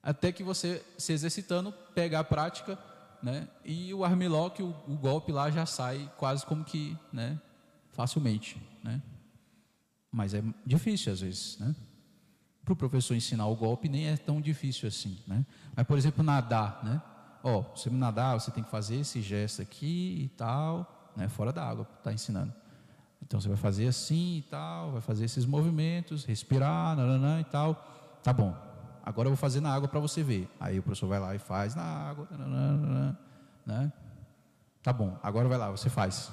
Até que você se exercitando, pega a prática né? E o armlock, o, o golpe lá já sai quase como que, né? Facilmente, né? Mas é difícil às vezes, né? Para o professor ensinar o golpe nem é tão difícil assim, né? Mas por exemplo nadar, né? Ó, você nadar, você tem que fazer esse gesto aqui e tal, né? Fora da água, tá ensinando. Então você vai fazer assim e tal, vai fazer esses movimentos, respirar, nananã e tal. Tá bom agora eu vou fazer na água para você ver. Aí o professor vai lá e faz na água, né? Tá bom, agora vai lá, você faz.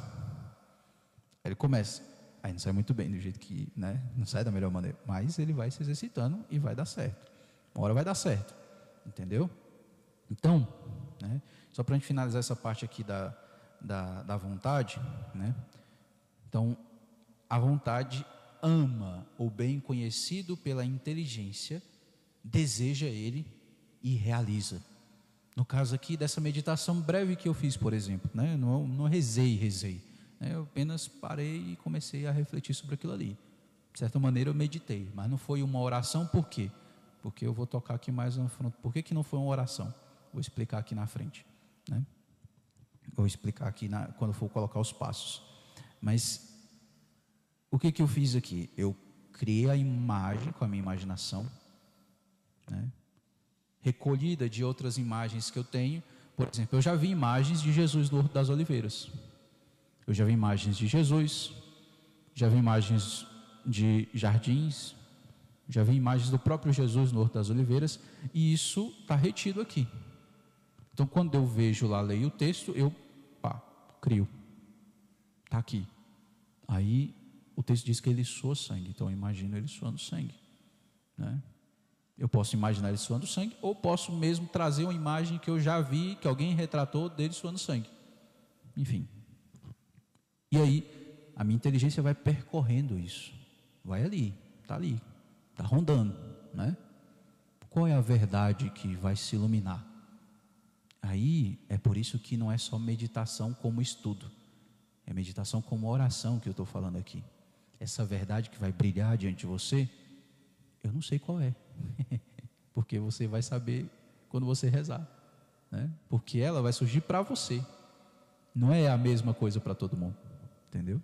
Aí ele começa. Aí não sai muito bem do jeito que, né? Não sai da melhor maneira. Mas ele vai se exercitando e vai dar certo. Uma hora vai dar certo. Entendeu? Então, né? Só para a gente finalizar essa parte aqui da, da, da vontade, né? Então, a vontade ama o bem conhecido pela inteligência deseja ele e realiza. No caso aqui dessa meditação breve que eu fiz, por exemplo, né? não, não rezei, rezei. Né? Eu apenas parei e comecei a refletir sobre aquilo ali. De certa maneira eu meditei, mas não foi uma oração, por quê? Porque eu vou tocar aqui mais no frente. Por que, que não foi uma oração? Vou explicar aqui na frente. Né? Vou explicar aqui na, quando for colocar os passos. Mas o que, que eu fiz aqui? Eu criei a imagem com a minha imaginação né? recolhida de outras imagens que eu tenho. Por exemplo, eu já vi imagens de Jesus no Horto das Oliveiras. Eu já vi imagens de Jesus, já vi imagens de jardins, já vi imagens do próprio Jesus no Horto das Oliveiras, e isso está retido aqui. Então, quando eu vejo lá, leio o texto, eu pá, crio. Está aqui. Aí o texto diz que ele soa sangue, então eu imagino ele suando sangue. Né? Eu posso imaginar ele suando sangue, ou posso mesmo trazer uma imagem que eu já vi, que alguém retratou dele suando sangue. Enfim. E aí, a minha inteligência vai percorrendo isso. Vai ali, está ali, está rondando, né? Qual é a verdade que vai se iluminar? Aí é por isso que não é só meditação como estudo, é meditação como oração que eu estou falando aqui. Essa verdade que vai brilhar diante de você, eu não sei qual é. Porque você vai saber quando você rezar, né? Porque ela vai surgir para você. Não é a mesma coisa para todo mundo, entendeu?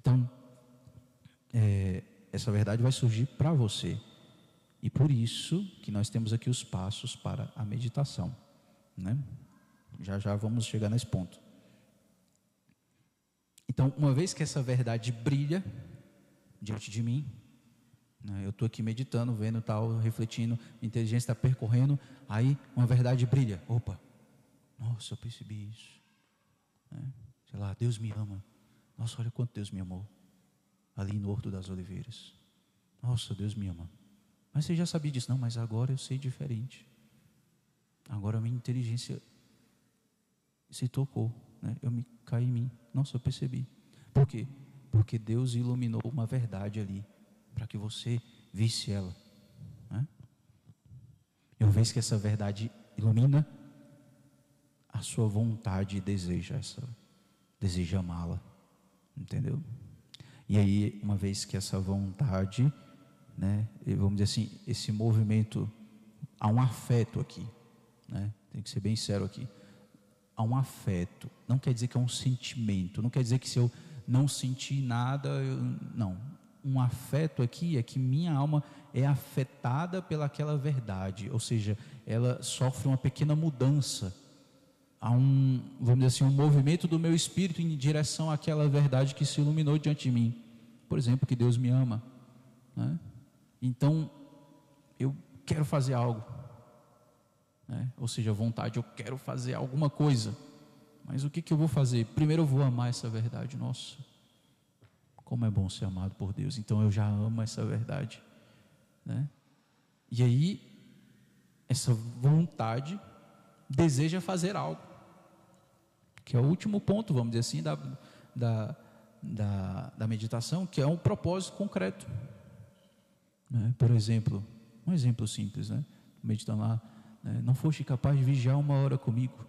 Então, é, essa verdade vai surgir para você. E por isso que nós temos aqui os passos para a meditação. Né? Já já vamos chegar nesse ponto. Então, uma vez que essa verdade brilha diante de mim, né, eu estou aqui meditando, vendo tal, refletindo, a inteligência está percorrendo, aí uma verdade brilha. Opa, nossa, eu percebi isso. Né? Sei lá, Deus me ama. Nossa, olha quanto Deus me amou. Ali no Horto das Oliveiras. Nossa, Deus me ama. Mas você já sabia disso? Não, mas agora eu sei diferente. Agora a minha inteligência se tocou. Né? Eu me caí em mim. Nossa, eu percebi. Por quê? Porque Deus iluminou uma verdade ali. Para que você visse ela. Né? E uma vez que essa verdade ilumina, a sua vontade deseja essa, deseja amá-la. Entendeu? E aí, uma vez que essa vontade né? Vamos dizer assim, esse movimento, há um afeto aqui, né? Tem que ser bem sério aqui. Há um afeto. Não quer dizer que é um sentimento. Não quer dizer que se eu não sentir nada, eu, não. Um afeto aqui é que minha alma é afetada pelaquela verdade, ou seja, ela sofre uma pequena mudança. Há um, vamos dizer assim, um movimento do meu espírito em direção àquela verdade que se iluminou diante de mim. Por exemplo, que Deus me ama, né? Então, eu quero fazer algo. Né? Ou seja, vontade, eu quero fazer alguma coisa. Mas o que, que eu vou fazer? Primeiro eu vou amar essa verdade. Nossa, como é bom ser amado por Deus. Então eu já amo essa verdade. Né? E aí, essa vontade deseja fazer algo. Que é o último ponto, vamos dizer assim, da, da, da, da meditação, que é um propósito concreto. Né? Por exemplo, um exemplo simples, né? Meditando lá, né? não foste capaz de vigiar uma hora comigo.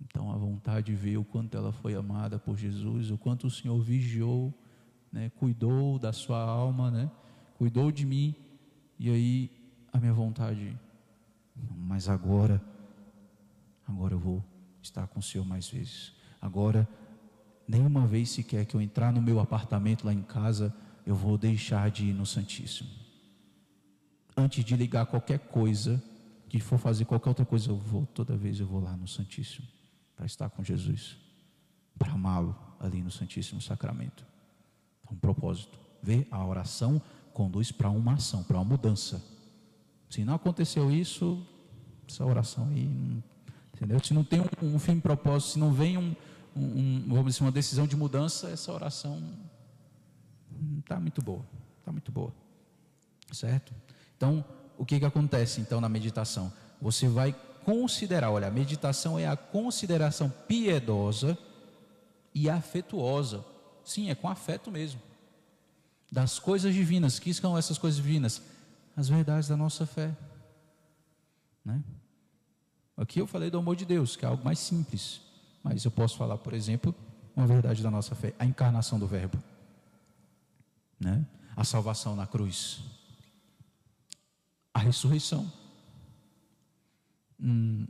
Então a vontade de ver o quanto ela foi amada por Jesus, o quanto o Senhor vigiou, né? cuidou da sua alma, né? cuidou de mim, e aí a minha vontade, mas agora, agora eu vou estar com o Senhor mais vezes. Agora, nenhuma vez sequer que eu entrar no meu apartamento lá em casa, eu vou deixar de ir no Santíssimo. Antes de ligar qualquer coisa, que for fazer qualquer outra coisa, eu vou, toda vez eu vou lá no Santíssimo, para estar com Jesus, para amá-lo ali no Santíssimo Sacramento. É um propósito. Vê, a oração conduz para uma ação, para uma mudança. Se não aconteceu isso, essa oração aí, entendeu? Se não tem um, um fim propósito, se não vem um, um, vamos dizer, uma decisão de mudança, essa oração está muito boa, está muito boa, certo? Então, o que, que acontece então na meditação? Você vai considerar, olha, a meditação é a consideração piedosa e afetuosa, sim, é com afeto mesmo, das coisas divinas, que são essas coisas divinas? As verdades da nossa fé, né? Aqui eu falei do amor de Deus, que é algo mais simples, mas eu posso falar, por exemplo, uma verdade da nossa fé, a encarnação do Verbo né? a salvação na cruz, a ressurreição, hum,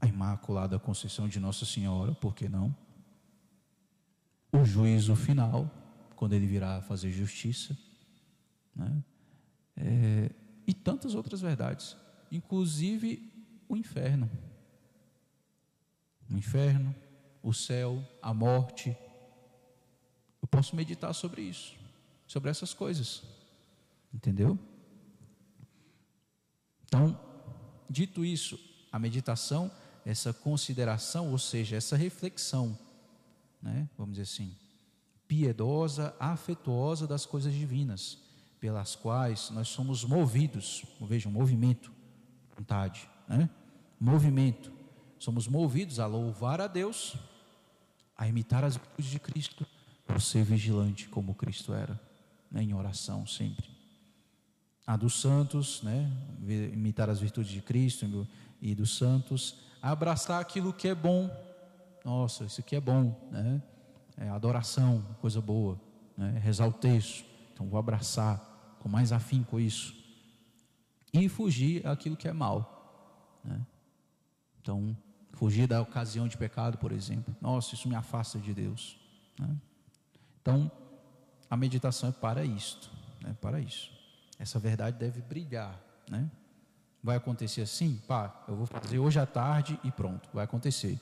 a imaculada conceição de Nossa Senhora, por que não? O juízo final, quando ele virá fazer justiça, né? É, e tantas outras verdades, inclusive o inferno. O inferno, o céu, a morte, eu posso meditar sobre isso, sobre essas coisas. Entendeu? Então, dito isso, a meditação, essa consideração, ou seja, essa reflexão, né, vamos dizer assim, piedosa, afetuosa das coisas divinas, pelas quais nós somos movidos, vejam, movimento, vontade, né? Movimento, somos movidos a louvar a Deus, a imitar as virtudes de Cristo, por ser vigilante como Cristo era, né, em oração sempre. A dos santos, né, imitar as virtudes de Cristo e dos santos, abraçar aquilo que é bom. Nossa, isso aqui é bom, né? É adoração, coisa boa, né? rezar o texto. Então vou abraçar com mais afinco isso. E fugir aquilo que é mal, né? Então, fugir da ocasião de pecado, por exemplo. Nossa, isso me afasta de Deus, né? Então, a meditação é para isto, né, para isso. essa verdade deve brilhar, né? Vai acontecer assim? Pá, eu vou fazer hoje à tarde e pronto, vai acontecer.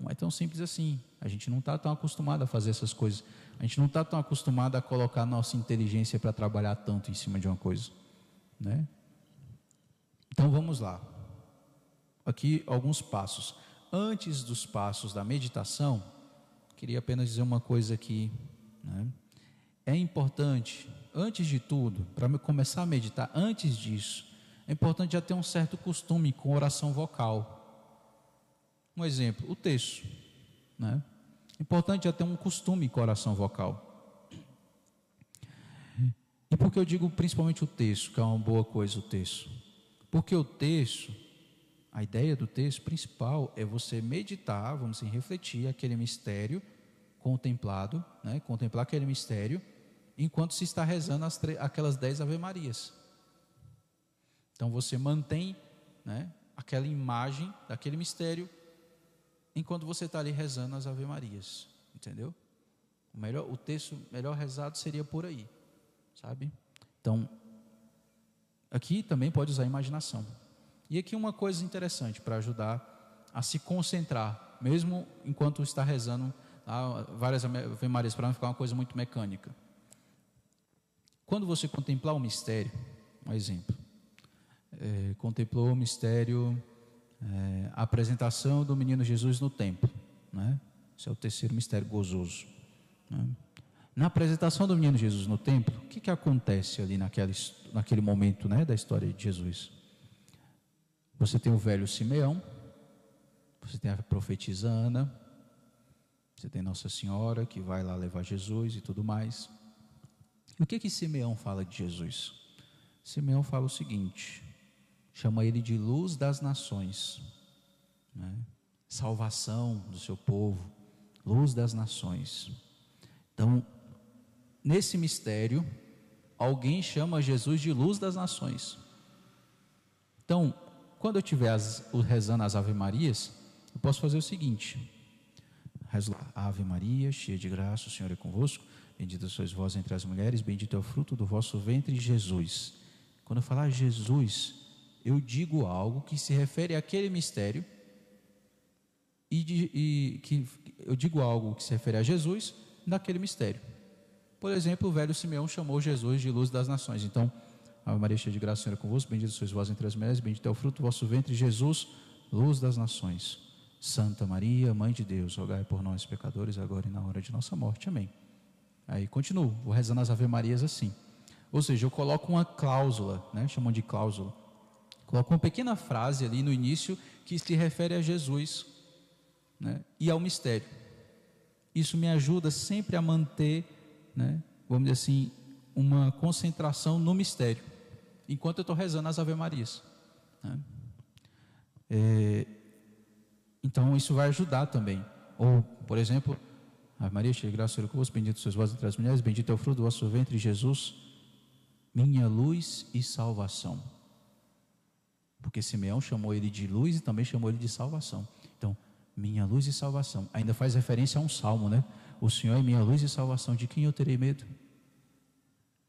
Não é tão simples assim. A gente não está tão acostumado a fazer essas coisas. A gente não está tão acostumado a colocar nossa inteligência para trabalhar tanto em cima de uma coisa. Né? Então vamos lá. Aqui alguns passos. Antes dos passos da meditação, queria apenas dizer uma coisa aqui. Né? É importante, antes de tudo, para começar a meditar, antes disso, é importante já ter um certo costume com oração vocal. Um exemplo, o texto. Né? Importante é ter um costume com oração vocal. E por que eu digo principalmente o texto, que é uma boa coisa o texto? Porque o texto, a ideia do texto principal é você meditar, vamos assim, refletir aquele mistério contemplado, né? contemplar aquele mistério, enquanto se está rezando as aquelas dez ave-marias. Então você mantém né, aquela imagem daquele mistério enquanto você está ali rezando as Ave Marias, entendeu? O, melhor, o texto melhor rezado seria por aí, sabe? Então, aqui também pode usar a imaginação. E aqui uma coisa interessante para ajudar a se concentrar, mesmo enquanto está rezando várias Ave Marias, para não ficar uma coisa muito mecânica. Quando você contemplar o mistério, um exemplo, é, contemplou o mistério é, a apresentação do menino Jesus no templo. Né? Esse é o terceiro mistério gozoso. Né? Na apresentação do menino Jesus no templo, o que, que acontece ali naquele, naquele momento né, da história de Jesus? Você tem o velho Simeão, você tem a profetisa Ana, você tem Nossa Senhora que vai lá levar Jesus e tudo mais. E o que que Simeão fala de Jesus? Simeão fala o seguinte: chama ele de luz das nações, né? salvação do seu povo, luz das nações. Então, nesse mistério, alguém chama Jesus de luz das nações. Então, quando eu estiver rezando as Ave Marias, eu posso fazer o seguinte: rezo lá, Ave Maria, cheia de graça, o Senhor é convosco, bendita sois vós entre as mulheres, bendito é o fruto do vosso ventre, Jesus. Quando eu falar Jesus, eu digo algo que se refere àquele mistério e, de, e, que eu digo algo que se refere a Jesus naquele mistério. Por exemplo, o velho Simeão chamou Jesus de luz das nações. Então, Ave Maria cheia de graça, Senhor é convosco, bendito sois vós entre as mulheres, bendito é o fruto do vosso ventre, Jesus, luz das nações. Santa Maria, Mãe de Deus, rogai por nós pecadores, agora e na hora de nossa morte. Amém. Aí continuo, vou rezando as Ave Marias assim. Ou seja, eu coloco uma cláusula, né? chamam de cláusula Coloca uma pequena frase ali no início que se refere a Jesus né, e ao mistério. Isso me ajuda sempre a manter, né, vamos dizer assim, uma concentração no mistério, enquanto eu estou rezando as Ave Marias. Né. É, então isso vai ajudar também. Ou, por exemplo, Ave Maria, cheia de graça, convosco, bendito sois vós entre as mulheres, bendito é o fruto do vosso ventre, Jesus, minha luz e salvação. Porque Simeão chamou ele de luz e também chamou ele de salvação. Então, minha luz e salvação. Ainda faz referência a um salmo, né? O Senhor é minha luz e salvação, de quem eu terei medo?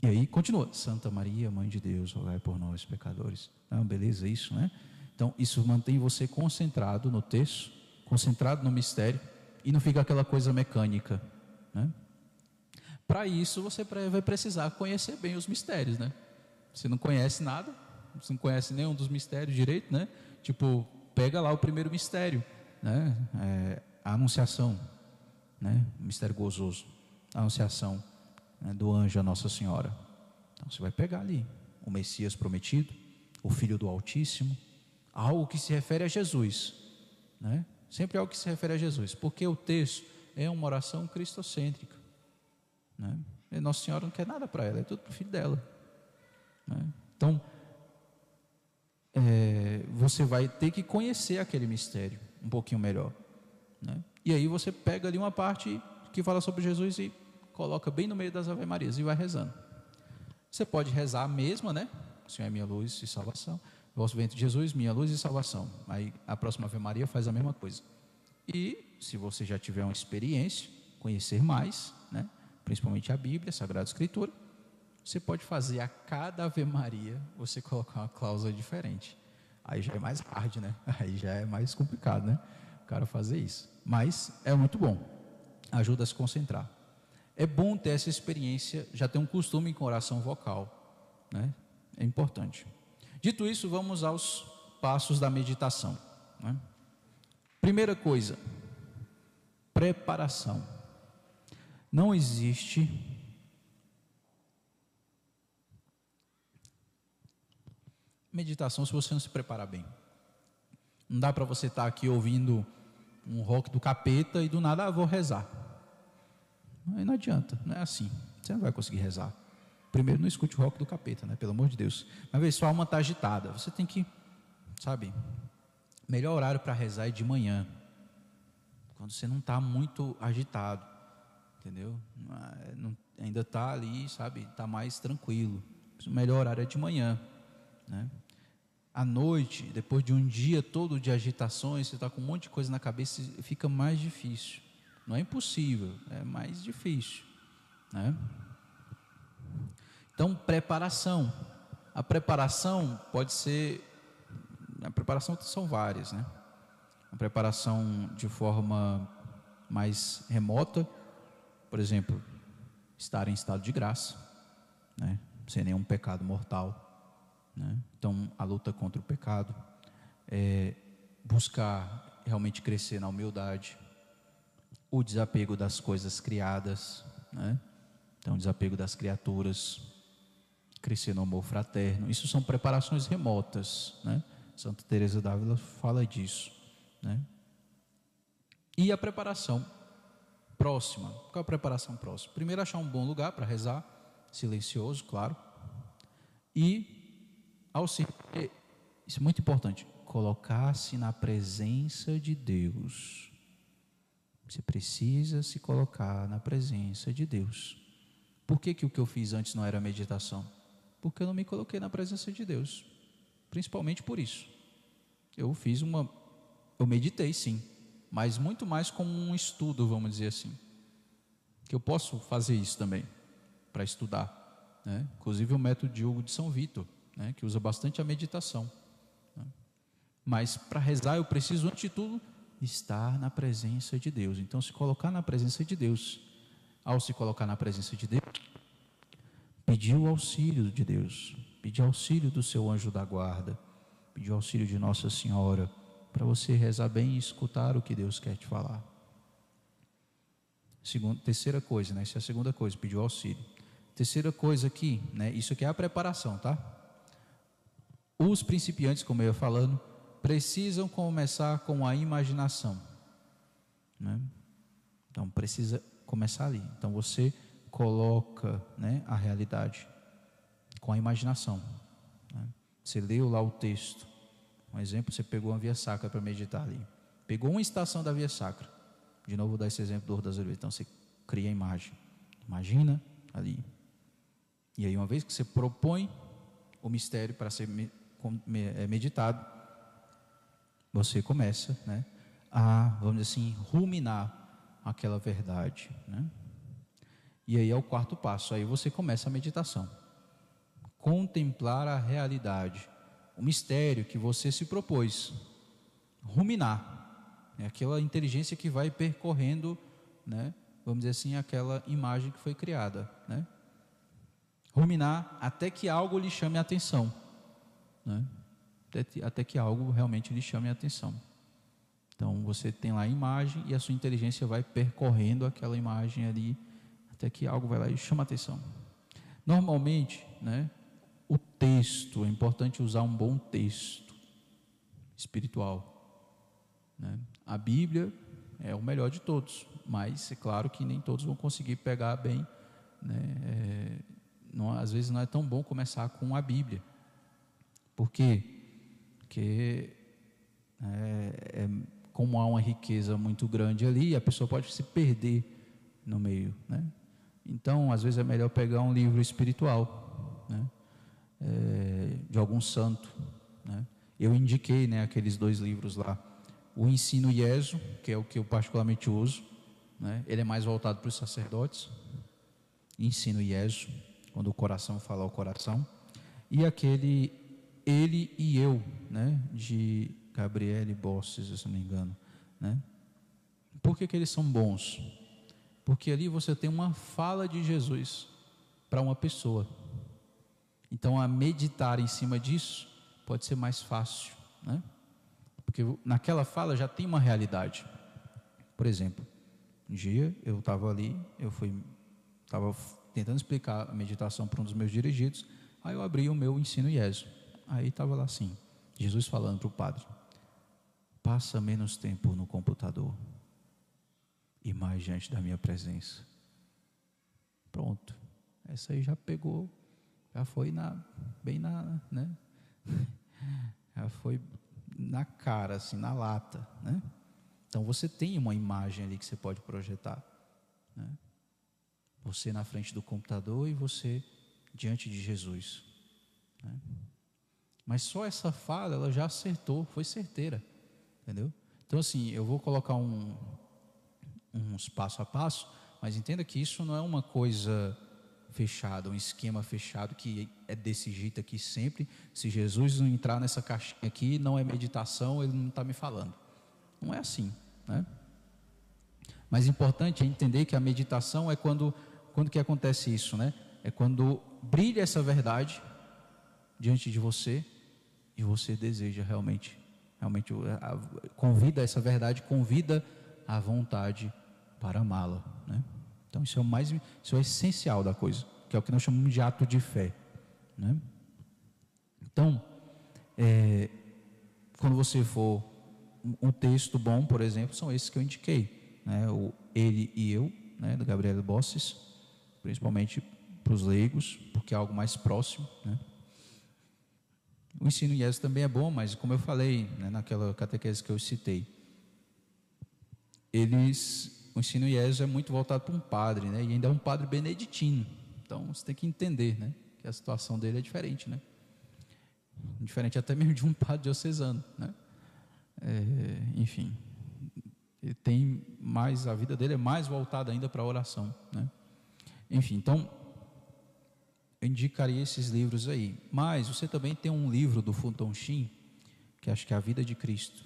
E aí continua: Santa Maria, Mãe de Deus, rogai por nós, pecadores. Não, beleza, isso, né? Então, isso mantém você concentrado no texto, concentrado no mistério, e não fica aquela coisa mecânica, né? Para isso, você vai precisar conhecer bem os mistérios, né? Você não conhece nada, você não conhece nenhum dos mistérios direito, né? Tipo, pega lá o primeiro mistério, né? É, a anunciação, né? O mistério gozoso, a anunciação né? do anjo a Nossa Senhora. Então você vai pegar ali o Messias prometido, o Filho do Altíssimo, algo que se refere a Jesus, né? Sempre algo que se refere a Jesus, porque o texto é uma oração cristocêntrica, né? E Nossa Senhora não quer nada para ela, é tudo para o filho dela. Né? Então, é, você vai ter que conhecer aquele mistério um pouquinho melhor. Né? E aí você pega ali uma parte que fala sobre Jesus e coloca bem no meio das Ave Marias e vai rezando. Você pode rezar a mesma, né? O Senhor é minha luz e salvação. Vosso ventre de Jesus, minha luz e salvação. Aí a próxima Ave Maria faz a mesma coisa. E se você já tiver uma experiência, conhecer mais, né? principalmente a Bíblia, a Sagrada Escritura, Você pode fazer a cada Ave Maria, você colocar uma cláusula diferente. Aí já é mais hard, né? Aí já é mais complicado, né? O cara fazer isso. Mas é muito bom. Ajuda a se concentrar. É bom ter essa experiência, já ter um costume com oração vocal, né? É importante. Dito isso, vamos aos passos da meditação. Né? Primeira coisa, preparação. Não existe meditação se você não se preparar bem. Não dá para você estar tá aqui ouvindo um rock do capeta e do nada ah, vou rezar. Aí não adianta, não é assim. Você não vai conseguir rezar. Primeiro, não escute o rock do capeta, né? Pelo amor de Deus. Mas vê, sua alma está agitada. Você tem que, sabe, melhor horário para rezar é de manhã. Quando você não está muito agitado, entendeu? Não, ainda está ali, sabe, está mais tranquilo. O melhor horário é de manhã, né? À noite, depois de um dia todo de agitações, você está com um monte de coisa na cabeça, fica mais difícil. Não é impossível, é mais difícil, né? Então, preparação. A preparação pode ser. A preparação são várias, né? A preparação de forma mais remota, por exemplo, estar em estado de graça, né? sem nenhum pecado mortal. Né? Então, a luta contra o pecado, é buscar realmente crescer na humildade, o desapego das coisas criadas, né? então, o desapego das criaturas, crescer no amor fraterno. Isso são preparações remotas, né? Santa Teresa d'Ávila fala disso, né? E a preparação próxima. Qual é a preparação próxima? Primeiro achar um bom lugar para rezar, silencioso, claro. E ao se isso é muito importante, colocar-se na presença de Deus. Você precisa se colocar na presença de Deus. Por que, que o que eu fiz antes não era meditação? porque eu não me coloquei na presença de Deus. Principalmente por isso. Eu fiz uma. Eu meditei sim, mas muito mais como um estudo, vamos dizer assim. Que eu posso fazer isso também, para estudar. Né? Inclusive o método de Hugo de São Vitor, né? que usa bastante a meditação. Né? Mas para rezar eu preciso, antes de tudo, estar na presença de Deus. Então, se colocar na presença de Deus, ao se colocar na presença de Deus, pediu o auxílio de Deus, pediu auxílio do seu anjo da guarda, pediu auxílio de Nossa Senhora, para você rezar bem e escutar o que Deus quer te falar. Segunda, terceira coisa, né? Essa é a segunda coisa, pediu auxílio. Terceira coisa aqui, né? Isso aqui é a preparação, tá? Os principiantes, como eu ia falando, precisam começar com a imaginação, né? Então precisa começar ali. Então você coloca né, a realidade com a imaginação. Né? Você leu lá o texto. Um exemplo, você pegou uma via sacra para meditar ali. Pegou uma estação da via sacra. De novo, vou dar esse exemplo do Horto das Oliveiras. Então, você cria a imagem. Imagina ali. E aí, uma vez que você propõe o mistério para ser é, meditado, você começa né, a, vamos dizer assim, ruminar aquela verdade. Né? E aí é o quarto passo. Aí você começa a meditação. Contemplar a realidade, o mistério que você se propôs. Ruminar. É aquela inteligência que vai percorrendo, né, vamos dizer assim, aquela imagem que foi criada. Né? Ruminar até que algo lhe chame a atenção. Né? Até, que algo realmente lhe chame a atenção. Então você tem lá a imagem e a sua inteligência vai percorrendo aquela imagem ali até que algo vai lá e chama a atenção. Normalmente, né, o texto, é importante usar um bom texto espiritual. Né? A Bíblia é o melhor de todos, mas é claro que nem todos vão conseguir pegar bem. Né? É, não, às vezes não é tão bom começar com a Bíblia. Por quê? Porque é, é, como há uma riqueza muito grande ali, a pessoa pode se perder no meio. Né? Então, às vezes é melhor pegar um livro espiritual, né? é, de algum santo. Né? Eu indiquei né, aqueles dois livros lá. O Ensino Ieso, que é o que eu particularmente uso, né? ele é mais voltado para os sacerdotes. Ensino Ieso. quando o coração fala ao coração, e aquele ele e eu, né, de Gabriele Bosses, se não me engano, né? Por que, que eles são bons? Porque ali você tem uma fala de Jesus para uma pessoa. Então, a meditar em cima disso pode ser mais fácil, né? Porque naquela fala já tem uma realidade. Por exemplo, um dia eu estava ali, eu fui, estava tentando explicar a meditação para um dos meus dirigidos, aí eu abri o meu ensino IESO. Aí estava lá assim, Jesus falando para o padre: passa menos tempo no computador e mais diante da minha presença. Pronto, essa aí já pegou, já foi na, bem na, né? Já foi na cara, assim, na lata, né? Então você tem uma imagem ali que você pode projetar, né? Você na frente do computador e você diante de Jesus, né? Mas só essa fala, ela já acertou, foi certeira, entendeu? Então assim, eu vou colocar um, uns passo a passo, mas entenda que isso não é uma coisa fechada, um esquema fechado que é desse jeito aqui sempre. Se Jesus não entrar nessa caixinha aqui, não é meditação, ele não está me falando. Não é assim, né? Mas importante é entender que a meditação é quando, quando que acontece isso, né? É quando brilha essa verdade diante de você e você deseja realmente, realmente convida essa verdade, convida a vontade para amá-la, né? Então isso é o mais, isso é o essencial da coisa, que é o que nós chamamos de ato de fé, né? Então, é, quando você for um texto bom, por exemplo, são esses que eu indiquei, né? O ele e eu, né? Gabriel Bosses, principalmente para os leigos, porque é algo mais próximo, né? O ensino IES também é bom, mas como eu falei né, naquela catequese que eu citei, eles, o ensino IES é muito voltado para um padre, né? E ainda é um padre beneditino. Então você tem que entender, né? Que a situação dele é diferente, né? Diferente até mesmo de um padre diocesano, né? É, enfim, ele tem mais, a vida dele é mais voltada ainda para a oração, né? Enfim, então eu indicaria esses livros aí. Mas você também tem um livro do Fulton Sheen, que acho que é a vida de Cristo,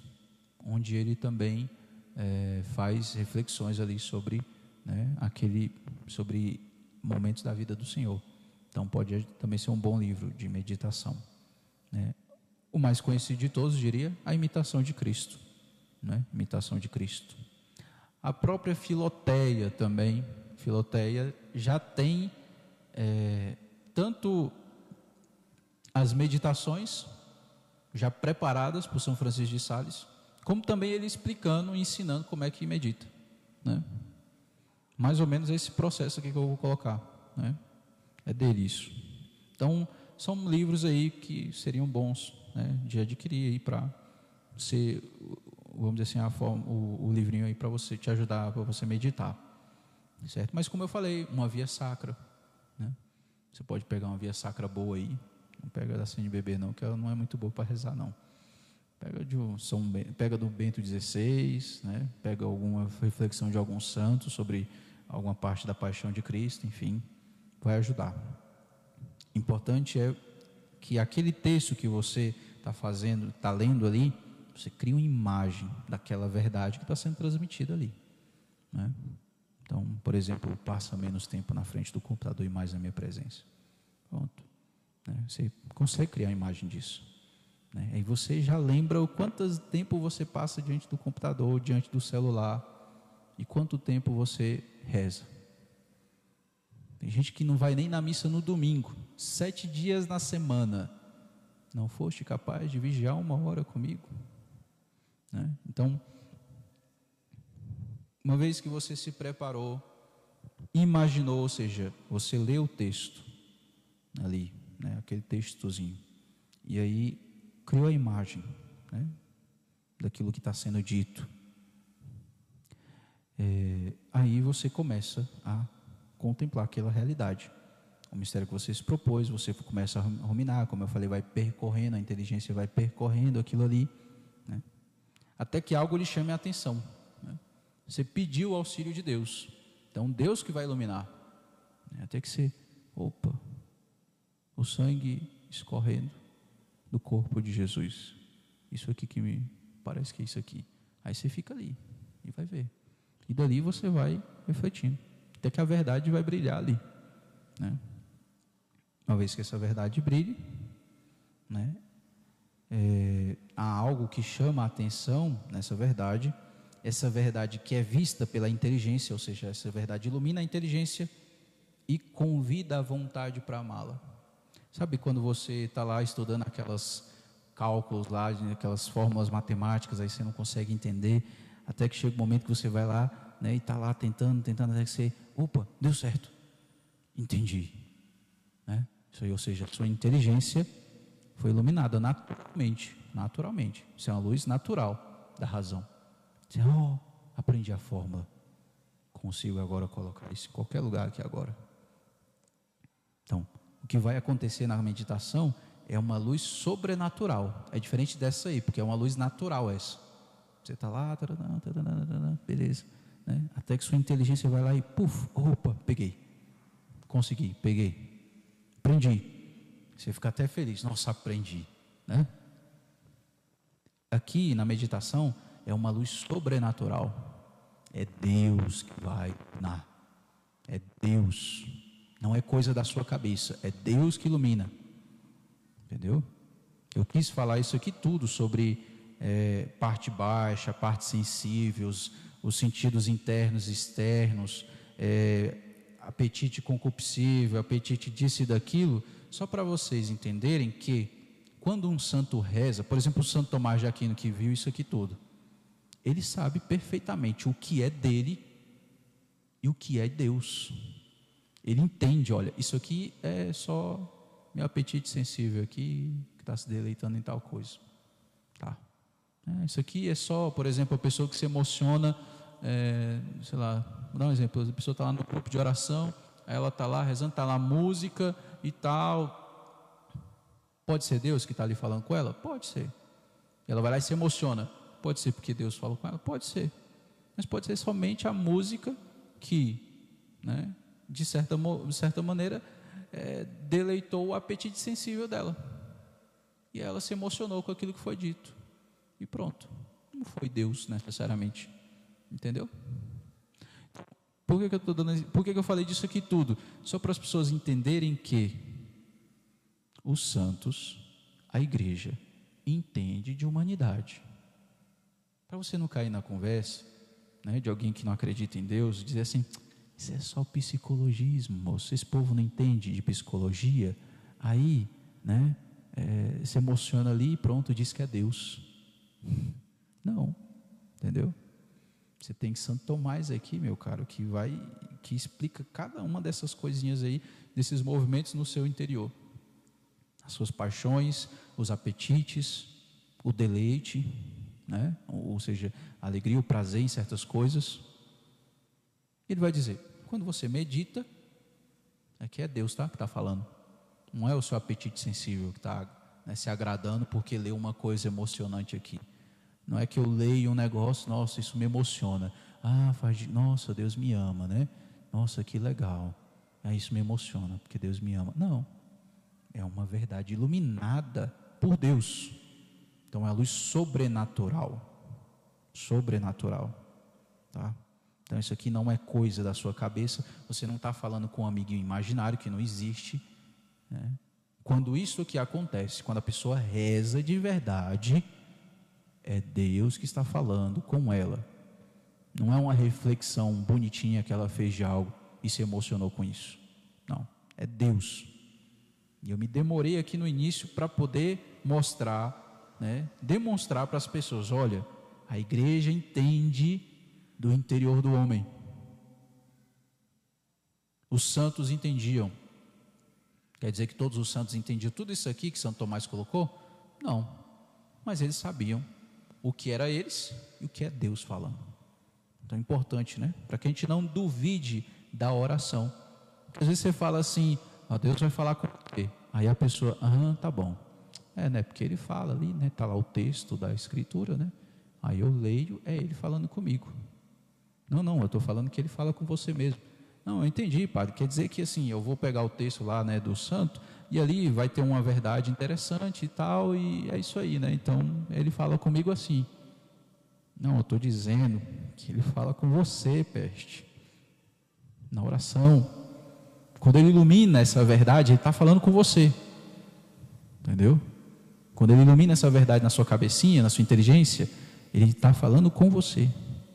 onde ele também é, faz reflexões ali sobre né, aquele sobre momentos da vida do Senhor. Então pode também ser um bom livro de meditação. Né? O mais conhecido de todos, diria, a imitação de Cristo. Né? Imitação de Cristo. A própria Filoteia também, Filoteia já tem é, tanto as meditações já preparadas por São Francisco de Sales, como também ele explicando e ensinando como é que medita. Né? Mais ou menos esse processo aqui que eu vou colocar. Né? É dele isso. Então, são livros aí que seriam bons né, de adquirir aí para ser, vamos dizer assim, a forma, o, o livrinho aí para você te ajudar, para você meditar. Certo? Mas como eu falei, uma via sacra. Né? Você pode pegar uma via sacra boa aí. Não pega da CNBB não, que ela não é muito boa para rezar não. Pega, de São, pega do Bento XVI, né? pega alguma reflexão de algum santo sobre alguma parte da paixão de Cristo, enfim, vai ajudar. Importante é que aquele texto que você está fazendo, está lendo ali, você cria uma imagem daquela verdade que está sendo transmitida ali. Né? Então, por exemplo, passa menos tempo na frente do computador e mais na minha presença. Pronto. Né? Você consegue criar a imagem disso. Né? Aí você já lembra o quanto tempo você passa diante do computador, diante do celular e quanto tempo você reza. Tem gente que não vai nem na missa no domingo, sete dias na semana. Não foste capaz de vigiar uma hora comigo? Né? Então, uma vez que você se preparou, imaginou, ou seja, você leu o texto ali, né, aquele textozinho, e aí criou a imagem né, daquilo que está sendo dito. É, aí você começa a contemplar aquela realidade. O mistério que você se propôs, você começa a ruminar, como eu falei, vai percorrendo, a inteligência vai percorrendo aquilo ali, né, até que algo lhe chame a atenção. Você pediu o auxílio de Deus, então Deus que vai iluminar. Né, até que você, opa, o sangue escorrendo do corpo de Jesus. Isso aqui que me parece que é isso aqui. Aí você fica ali e vai ver. E dali você vai refletindo. Até que a verdade vai brilhar ali. Né? Uma vez que essa verdade brilhe, né? É, há algo que chama a atenção nessa verdade, essa verdade que é vista pela inteligência, ou seja, essa verdade ilumina a inteligência e convida a vontade para amá-la. Sabe quando você está lá estudando aquelas cálculos lá, aquelas fórmulas matemáticas, aí você não consegue entender, até que chega o um momento que você vai lá né, e está lá tentando, tentando, até que você, opa, deu certo, entendi. Né? Isso aí, ou seja, sua inteligência foi iluminada naturalmente, naturalmente. Isso é uma luz natural da razão. Oh, aprendi a fórmula. Consigo agora colocar isso em qualquer lugar aqui agora. Então, o que vai acontecer na meditação é uma luz sobrenatural. É diferente dessa aí, porque é uma luz natural essa. Você está lá, taranã, taranã, beleza. Né? Até que sua inteligência vai lá e, puf, opa, peguei. Consegui, peguei. Aprendi. Você fica até feliz. Nossa, aprendi. Né? Aqui na meditação é uma luz sobrenatural. É Deus que vai iluminar. É Deus. Não é coisa da sua cabeça. É Deus que ilumina. Entendeu? Eu quis falar isso aqui tudo sobre é, parte baixa, parte sensível, os, os sentidos internos e externos, é, apetite concupiscível, apetite disso e daquilo, só para vocês entenderem que quando um santo reza, por exemplo, o Santo Tomás de Aquino que viu isso aqui tudo, ele sabe perfeitamente o que é dele e o que é Deus. Ele entende, olha, isso aqui é só meu apetite sensível aqui, que está se deleitando em tal coisa. Tá. É, isso aqui é só, por exemplo, a pessoa que se emociona, é, sei lá, vou dar um exemplo, a pessoa está lá no grupo de oração, ela está lá rezando, está lá música e tal. Pode ser Deus que está ali falando com ela? Pode ser. Ela vai lá e se emociona. Pode ser porque Deus falou com ela? Pode ser. Mas pode ser somente a música que, né, de, certa, de certa maneira, é, deleitou o apetite sensível dela. E ela se emocionou com aquilo que foi dito. E pronto. Não foi Deus necessariamente. Entendeu? Por que, que eu tô dando, por que, que eu falei disso aqui tudo? Só para as pessoas entenderem que os santos, a igreja, entende de humanidade. Para você não cair na conversa né, de alguém que não acredita em Deus, dizer assim, isso é só psicologismo, moço. Esse povo não entende de psicologia. Aí, né, é, se emociona ali e pronto, diz que é Deus. Não, entendeu? Você tem Santo Tomás aqui, meu caro, que vai, que explica cada uma dessas coisinhas aí, desses movimentos no seu interior. As suas paixões, os apetites, o deleite, né? ou seja, alegria, o prazer em certas coisas. Ele vai dizer: quando você medita, aqui é Deus tá, que está falando. Não é o seu apetite sensível que está né, se agradando porque leu uma coisa emocionante aqui. Não é que eu leio um negócio, nossa, isso me emociona. Ah, faz nossa, Deus me ama, né? Nossa, que legal. Ah, isso me emociona, porque Deus me ama. Não. É uma verdade iluminada por Deus. Então é a luz sobrenatural. Sobrenatural. Tá? Então isso aqui não é coisa da sua cabeça, você não está falando com um amiguinho imaginário que não existe. Né? Quando isso aqui acontece, quando a pessoa reza de verdade, é Deus que está falando com ela. Não é uma reflexão bonitinha que ela fez de algo e se emocionou com isso. Não, é Deus. E eu me demorei aqui no início para poder mostrar, né, demonstrar para as pessoas: olha, a igreja entende do interior do homem. Os santos entendiam. Quer dizer que todos os santos entendiam tudo isso aqui que Santo Tomás colocou? Não. Mas eles sabiam o que era eles e o que é Deus falando. Então é importante, né? Para que a gente não duvide da oração. Às vezes você fala assim, ó, Deus vai falar com você. Aí a pessoa, ah, tá bom. É, né? Porque ele fala ali, né? Tá lá o texto da escritura, né? Aí eu leio, é ele falando comigo. Não, não, eu estou falando que ele fala com você mesmo. Não, eu entendi, padre. Quer dizer que assim, eu vou pegar o texto lá né, do santo, E ali vai ter uma verdade interessante e tal, e é isso aí, né? Então ele fala comigo assim. Não, eu estou dizendo que ele fala com você, peste. Na oração. Quando ele ilumina essa verdade, ele está falando com você. Entendeu? Quando ele ilumina essa verdade na sua cabecinha, na sua inteligência, ele está falando com você.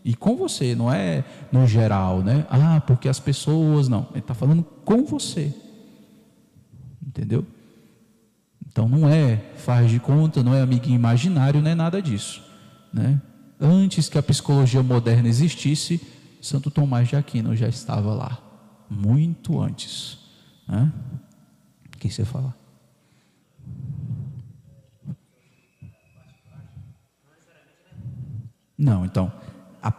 E com você, não é no geral, né? Ah, porque as pessoas. Não. Ele está falando com você. Entendeu? Então não é faz de conta, não é amiguinho imaginário, não é nada disso. Né? Antes que a psicologia moderna existisse, Santo Tomás de Aquino já estava lá. Muito antes. Né? O que você fala? Não, então. A...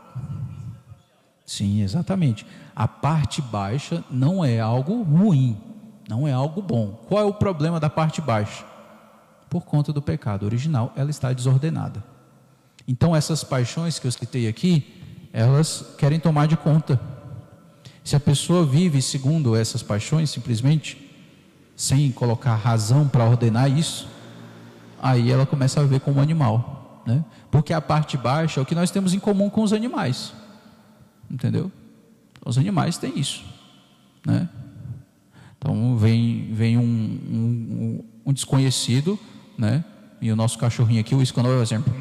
Sim, exatamente. A parte baixa não é algo ruim, não é algo bom. Qual é o problema da parte baixa? Por conta do pecado original, ela está desordenada. Então, essas paixões que eu citei aqui, elas querem tomar de conta. Se a pessoa vive segundo essas paixões, simplesmente, sem colocar razão para ordenar isso, aí ela começa a ver como animal né? Porque a parte baixa é o que nós temos em comum com os animais, entendeu? Os animais têm isso, né? Então vem, vem um, um, um desconhecido, né? E o nosso cachorrinho aqui, o escândalo, vai exemplo,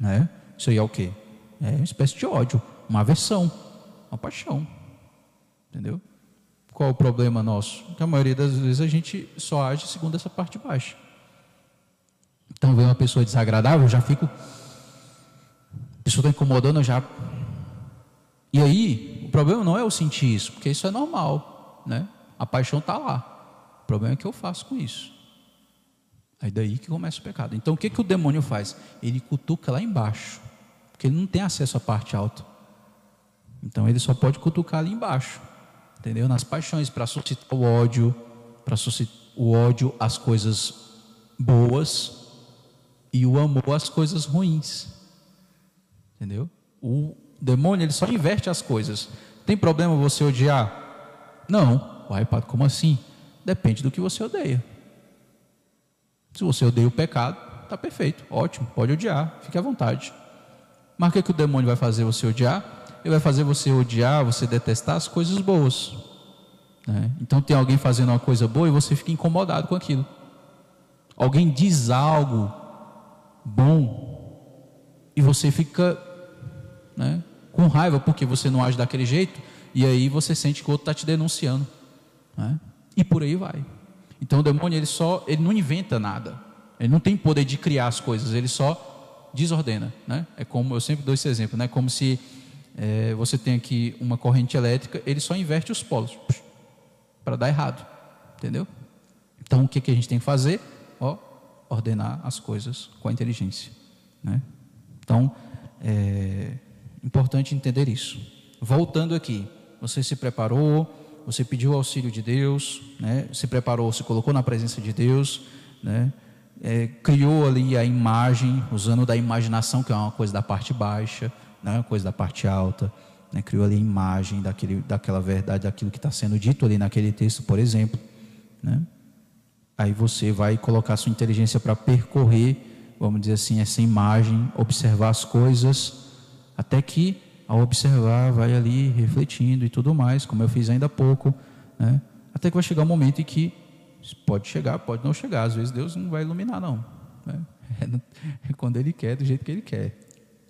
né? Isso aí é o quê? É uma espécie de ódio, uma aversão, uma paixão, entendeu? Qual o problema nosso? Que a maioria das vezes a gente só age segundo essa parte baixa. Então vem uma pessoa desagradável, eu já fico. A pessoa está incomodando, eu já. E aí, o problema não é eu sentir isso, porque isso é normal, né? A paixão está lá. O problema é que eu faço com isso. Aí daí que começa o pecado. Então o que, que o demônio faz? Ele cutuca lá embaixo, porque ele não tem acesso à parte alta. Então ele só pode cutucar ali embaixo, entendeu? Nas paixões, para suscitar o ódio, para suscitar o ódio às coisas boas, e o amor às coisas ruins. Entendeu? O demônio ele só inverte as coisas. Tem problema você odiar? Não. Uai, padre, como assim? Depende do que você odeia. Se você odeia o pecado, está perfeito, ótimo, pode odiar, fique à vontade. Mas o que, que o demônio vai fazer você odiar? Ele vai fazer você odiar, você detestar as coisas boas. Né? Então tem alguém fazendo uma coisa boa e você fica incomodado com aquilo. Alguém diz algo bom e você fica né, com raiva porque você não age daquele jeito e aí você sente que o outro está te denunciando né? e por aí vai então o demônio ele só ele não inventa nada ele não tem poder de criar as coisas ele só desordena né? é como eu sempre dou esse exemplo né como se é, você tem aqui uma corrente elétrica ele só inverte os polos para dar errado entendeu então o que, que a gente tem que fazer ó ordenar as coisas com a inteligência. Né? Então, é importante entender isso. Voltando aqui, você se preparou, você pediu o auxílio de Deus, né? se preparou, se colocou na presença de Deus, né? É, criou ali a imagem, usando da imaginação, que é uma coisa da parte baixa, né? uma coisa da parte alta, né? criou ali a imagem daquele, daquela verdade, daquilo que está sendo dito ali naquele texto, por exemplo. Né? Aí você vai colocar sua inteligência para percorrer, vamos dizer assim, essa imagem, observar as coisas, até que ao observar vai ali refletindo e tudo mais, como eu fiz ainda há pouco, né? Até que vai chegar um momento em que pode chegar, pode não chegar, às vezes Deus não vai iluminar não, né? é quando Ele quer, do jeito que Ele quer,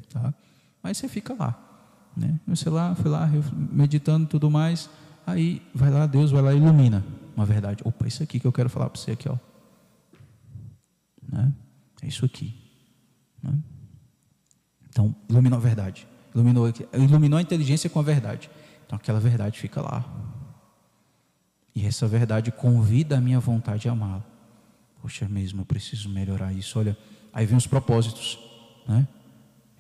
tá? Mas você fica lá, né? Você lá, foi lá meditando tudo mais, aí vai lá, Deus vai lá e ilumina uma verdade. Opa, isso aqui que eu quero falar para você aqui, ó. Né? É isso aqui. Né? Então, iluminou a verdade. Iluminou, iluminou a inteligência com a verdade. Então, aquela verdade fica lá. E essa verdade convida a minha vontade a amá-la. Poxa, mesmo, eu preciso melhorar isso. Olha, aí vem os propósitos, né?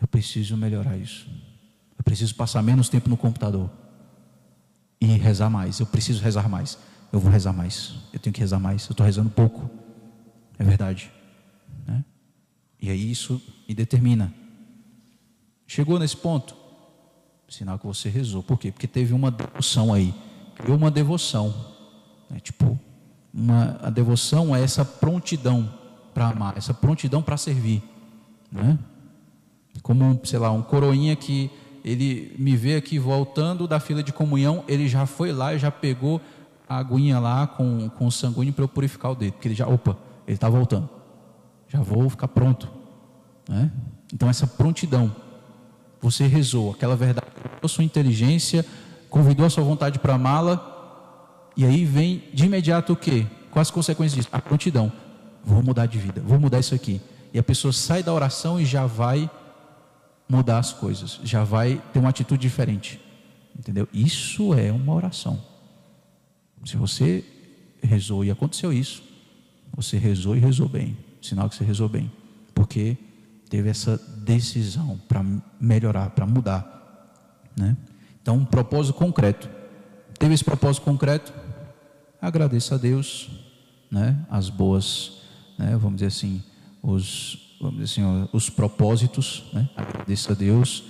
Eu preciso melhorar isso. Eu preciso passar menos tempo no computador e rezar mais. Eu preciso rezar mais eu vou rezar mais. Eu tenho que rezar mais. Eu estou rezando pouco. É verdade. Né? E aí isso me determina. Chegou nesse ponto? Sinal que você rezou. Por quê? Porque teve uma devoção aí. Criou uma devoção. Né? Tipo, uma, a devoção é essa prontidão para amar, essa prontidão para servir, né? Como, sei lá, um coroinha que ele me vê aqui voltando da fila de comunhão, ele já foi lá e já pegou a aguinha lá com, com o sanguíneo para eu purificar o dedo, porque ele já, opa, ele está voltando, já vou ficar pronto, né? Então essa prontidão, você rezou aquela verdade, a sua inteligência, convidou a sua vontade para amá-la, e aí vem de imediato o quê? Quais as consequências disso? A prontidão. Vou mudar de vida, vou mudar isso aqui. E a pessoa sai da oração e já vai mudar as coisas, já vai ter uma atitude diferente. Entendeu? Isso é uma oração. Se você rezou e aconteceu isso, você rezou e rezou bem. Sinal que você rezou bem. Porque teve essa decisão para melhorar, para mudar. Né? Então, um propósito concreto. Teve esse propósito concreto, agradeça a Deus, né, as boas, né, vamos dizer assim, os, vamos dizer assim, os propósitos, né, agradeça a Deus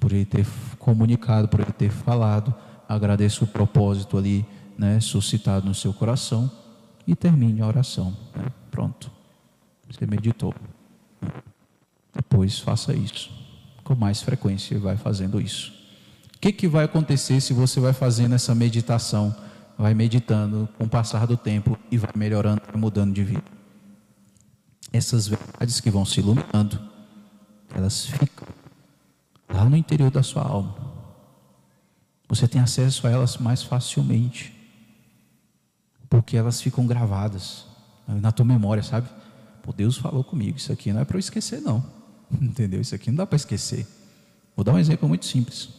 por ele ter comunicado, por ele ter falado, agradeça o propósito ali, né, suscitado no seu coração e termine a oração, né, pronto, você meditou, depois faça isso, com mais frequência vai fazendo isso. O que, que vai acontecer se você vai fazendo essa meditação? vai meditando com o passar do tempo e vai melhorando, vai mudando de vida. Essas verdades que vão se iluminando, elas ficam lá no interior da sua alma. Você tem acesso a elas mais facilmente, porque elas ficam gravadas na tua memória, sabe? Pô, Deus falou comigo, isso aqui não é para eu esquecer, não. Entendeu? Isso aqui não dá para esquecer. Vou dar um exemplo muito simples.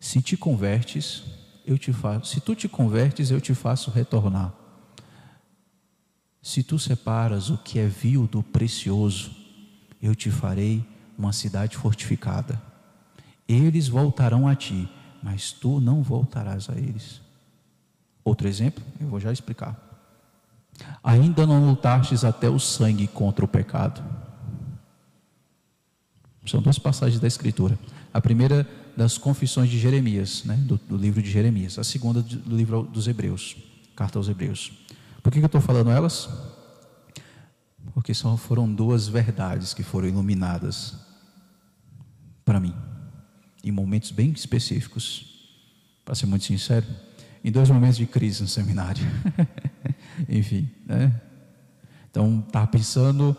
Se te convertes, eu te faço. Se tu te convertes, eu te faço retornar. Se tu separas o que é vil do precioso, eu te farei uma cidade fortificada. Eles voltarão a ti, mas tu não voltarás a eles. Outro exemplo, eu vou já explicar. Ainda não lutastes até o sangue contra o pecado. São duas passagens da Escritura. A primeira das confissões de Jeremias, né, do, do livro de Jeremias. A segunda do livro dos Hebreus, carta aos Hebreus. Por que, que eu estou falando elas? Porque só foram duas verdades que foram iluminadas para mim, em momentos bem específicos. Para ser muito sincero, em dois momentos de crise no seminário. Enfim, né? Então, estava pensando,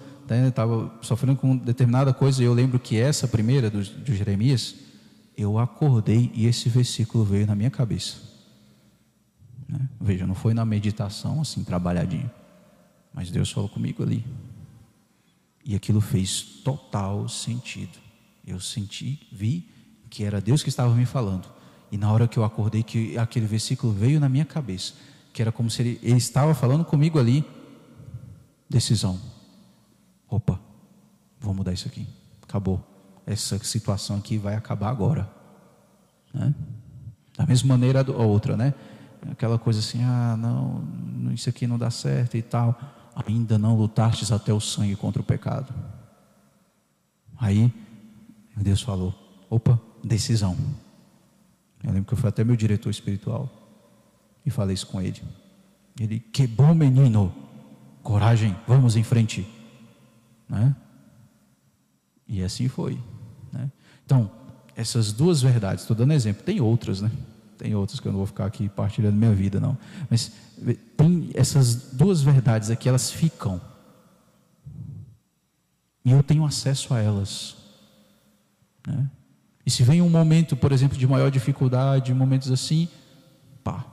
estava né, sofrendo com determinada coisa, e eu lembro que essa primeira do, de Jeremias, eu acordei e esse versículo veio na minha cabeça. Né? Veja, não foi na meditação assim, trabalhadinho, mas Deus falou comigo ali. E aquilo fez total sentido. Eu senti, vi que era Deus que estava me falando. E na hora que eu acordei, que aquele versículo veio na minha cabeça, que era como se ele, ele estava falando comigo ali. Decisão. Opa, vou mudar isso aqui. Acabou essa situação aqui vai acabar agora. Né? Da mesma maneira a outra, né? Aquela coisa assim, ah, não, isso aqui não dá certo e tal. Ainda não lutastes até o sangue contra o pecado. Aí, Deus falou: opa, decisão. Eu lembro que eu fui até meu diretor espiritual e falei isso com ele. Ele, que bom menino, coragem, vamos em frente. Né? E assim foi. Né? Então, essas duas verdades, estou dando exemplo, tem outras, né? Tem outras que eu não vou ficar aqui partilhando minha vida, não. Mas tem essas duas verdades aqui, elas ficam. E eu tenho acesso a elas. Né? E se vem um momento, por exemplo, de maior dificuldade, momentos assim, pá,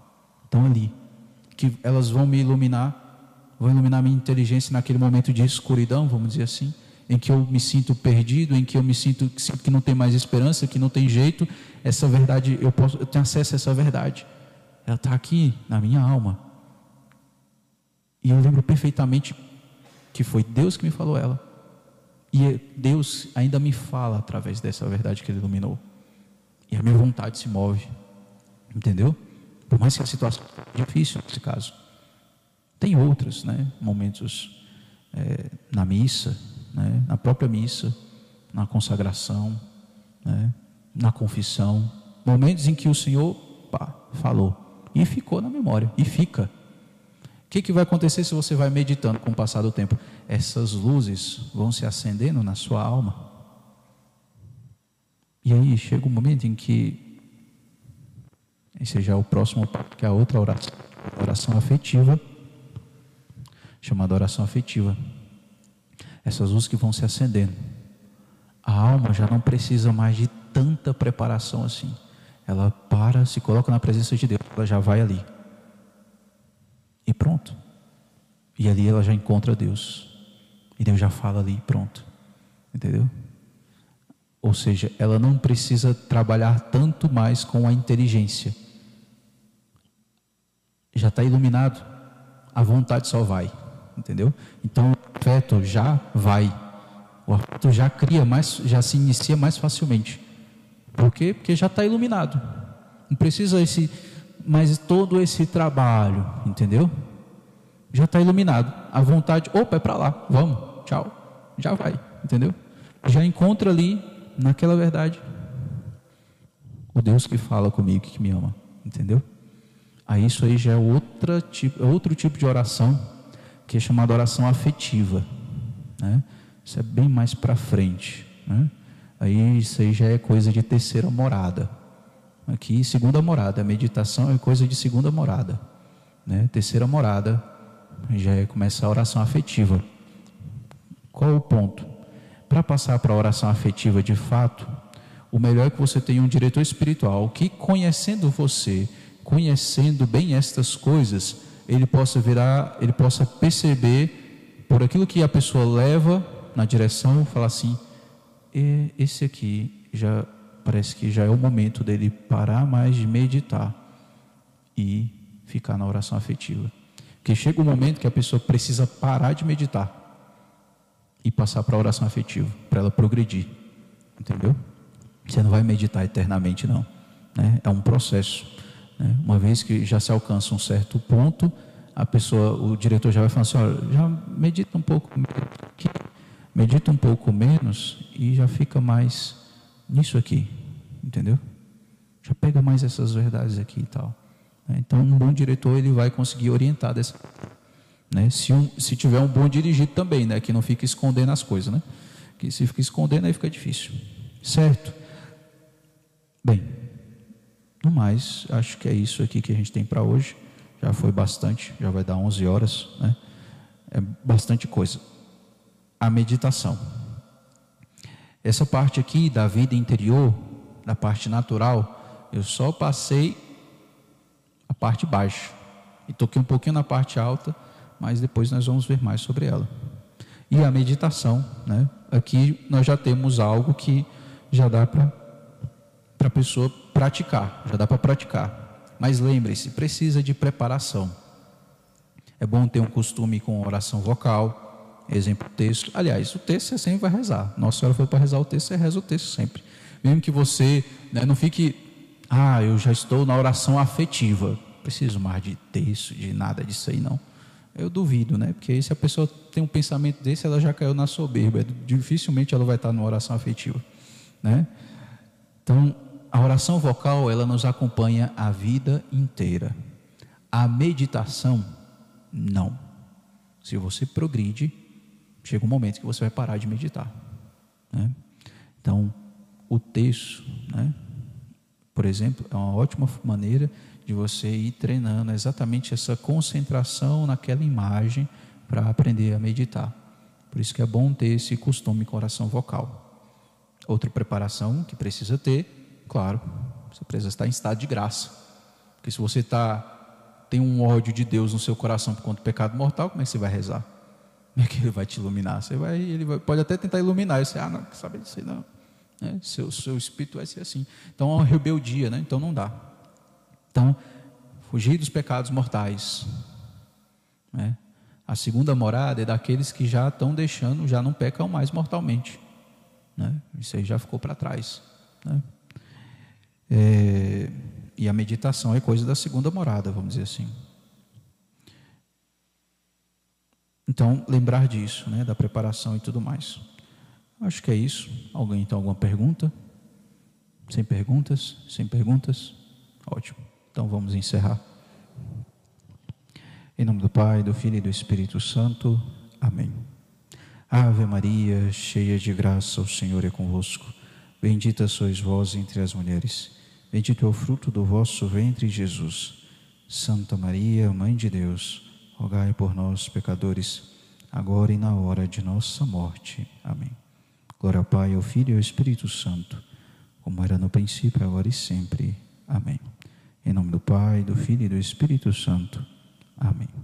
estão ali. Que elas vão me iluminar, vão iluminar minha inteligência naquele momento de escuridão, vamos dizer assim em que eu me sinto perdido, em que eu me sinto, que não tem mais esperança, que não tem jeito, essa verdade, eu, posso, eu tenho acesso a essa verdade. Ela está aqui na minha alma. E eu lembro perfeitamente que foi Deus que me falou ela. E Deus ainda me fala através dessa verdade que Ele iluminou. E a minha vontade se move. Entendeu? Por mais que a situação seja difícil nesse caso. Tem outros, né? Momentos é, na missa, né, na própria missa, na consagração, né, na confissão, momentos em que o Senhor pá, falou, E ficou na memória, e fica. Que, que vai acontecer se você vai meditando com o passar do tempo? Essas luzes vão se acendendo na sua alma. E aí chega um momento em que, esse já é o próximo que é a outra oração, oração afetiva, chamada oração afetiva. Essas luzes que vão se acendendo. A alma já não precisa mais de tanta preparação assim. Ela para, se coloca na presença de Deus, ela já vai ali. E pronto. E ali ela já encontra Deus. E Deus já fala ali, pronto. Entendeu? Ou seja, ela não precisa trabalhar tanto mais com a inteligência. Já está iluminado, a vontade só vai. Entendeu? Então o afeto já vai. O afeto já cria mais, já se inicia mais facilmente. Por quê? Porque já está iluminado. Não precisa esse, mas todo esse trabalho, entendeu? Já está iluminado. A vontade, opa, é para lá, vamos, tchau, já vai, entendeu? Já encontra ali, naquela verdade, o Deus que fala comigo, que me ama, entendeu? Aí isso aí já é outra tipo, é outro tipo de oração, que é chamada oração afetiva, né? Isso é bem mais para frente, né? Aí isso aí já é coisa de terceira morada. Aqui, segunda morada. Meditação é coisa de segunda morada. Né? Terceira morada já é começar a oração afetiva. Qual o ponto? Para passar para a oração afetiva de fato, o melhor é que você tenha um diretor espiritual que, conhecendo você, conhecendo bem estas coisas, ele possa virar, ele possa perceber por aquilo que a pessoa leva na direção, falar assim: e esse aqui já parece que já é o momento dele parar mais de meditar e ficar na oração afetiva. Porque chega um momento que a pessoa precisa parar de meditar e passar para a oração afetiva, para ela progredir. Entendeu? Você não vai meditar eternamente, não. Né? É um processo. Né? Uma vez que já se alcança um certo ponto, a pessoa, o diretor já vai falar assim: olha, já medita um pouco medita um pouco menos e já fica mais nisso aqui, entendeu? Já pega mais essas verdades aqui e tal. Né? Então, um bom diretor ele vai conseguir orientar dessa, né? Se, um, se tiver um bom dirigido também, né? Que não fica escondendo as coisas, né? Que se fica escondendo aí fica difícil, certo? Bem, no mais, acho que é isso aqui que a gente tem para hoje. Já foi bastante, já vai dar 11 horas, né? É bastante coisa a meditação. Essa parte aqui da vida interior, da parte natural, eu só passei a parte baixa e toquei um pouquinho na parte alta, mas depois nós vamos ver mais sobre ela. E a meditação, né? Aqui nós já temos algo que já dá para para a pessoa praticar, já dá para praticar. Mas lembre-se, precisa de preparação. É bom ter um costume com oração vocal, Exemplo, texto. Aliás, o texto você sempre vai rezar. Nossa Senhora foi para rezar o texto, você reza o texto sempre. Mesmo que você né, não fique, ah, eu já estou na oração afetiva. Preciso mais de texto, de nada disso aí, não. Eu duvido, né? Porque se a pessoa tem um pensamento desse, ela já caiu na soberba. Dificilmente ela vai estar numa oração afetiva, né? Então, a oração vocal, ela nos acompanha a vida inteira. A meditação, não. Se você progride, chega um momento que você vai parar de meditar. Né? Então, o texto, né? por exemplo, é uma ótima maneira de você ir treinando exatamente essa concentração naquela imagem para aprender a meditar. Por isso que é bom ter esse costume com oração vocal. Outra preparação que precisa ter, claro, você precisa estar em estado de graça. Porque se você tá, tem um ódio de Deus no seu coração por conta do pecado mortal, como é que você vai rezar? Como é que ele vai te iluminar? Você vai, ele vai, pode até tentar iluminar. você, ah, não, saber disso aí não. Né? Seu, seu espírito vai ser assim. Então é uma rebeldia, né? Então não dá. Então, fugir dos pecados mortais. Né? A segunda morada é daqueles que já estão deixando, já não pecam mais mortalmente. Né? Isso aí já ficou para trás. Né? É, e a meditação é coisa da segunda morada, vamos dizer assim. Então, lembrar disso, né, da preparação e tudo mais. Acho que é isso. Alguém tem alguma pergunta? Sem perguntas? Sem perguntas? Ótimo. Então vamos encerrar. Em nome do Pai, do Filho e do Espírito Santo. Amém. Ave Maria, cheia de graça, o Senhor é convosco. Bendita sois vós entre as mulheres. Bendito é o fruto do vosso ventre, Jesus. Santa Maria, Mãe de Deus, rogai por nós, pecadores, agora e na hora de nossa morte. Amém. Glória ao Pai, ao Filho e ao Espírito Santo, como era no princípio, agora e sempre. Amém. Em nome do Pai, do Filho e do Espírito Santo. Amém.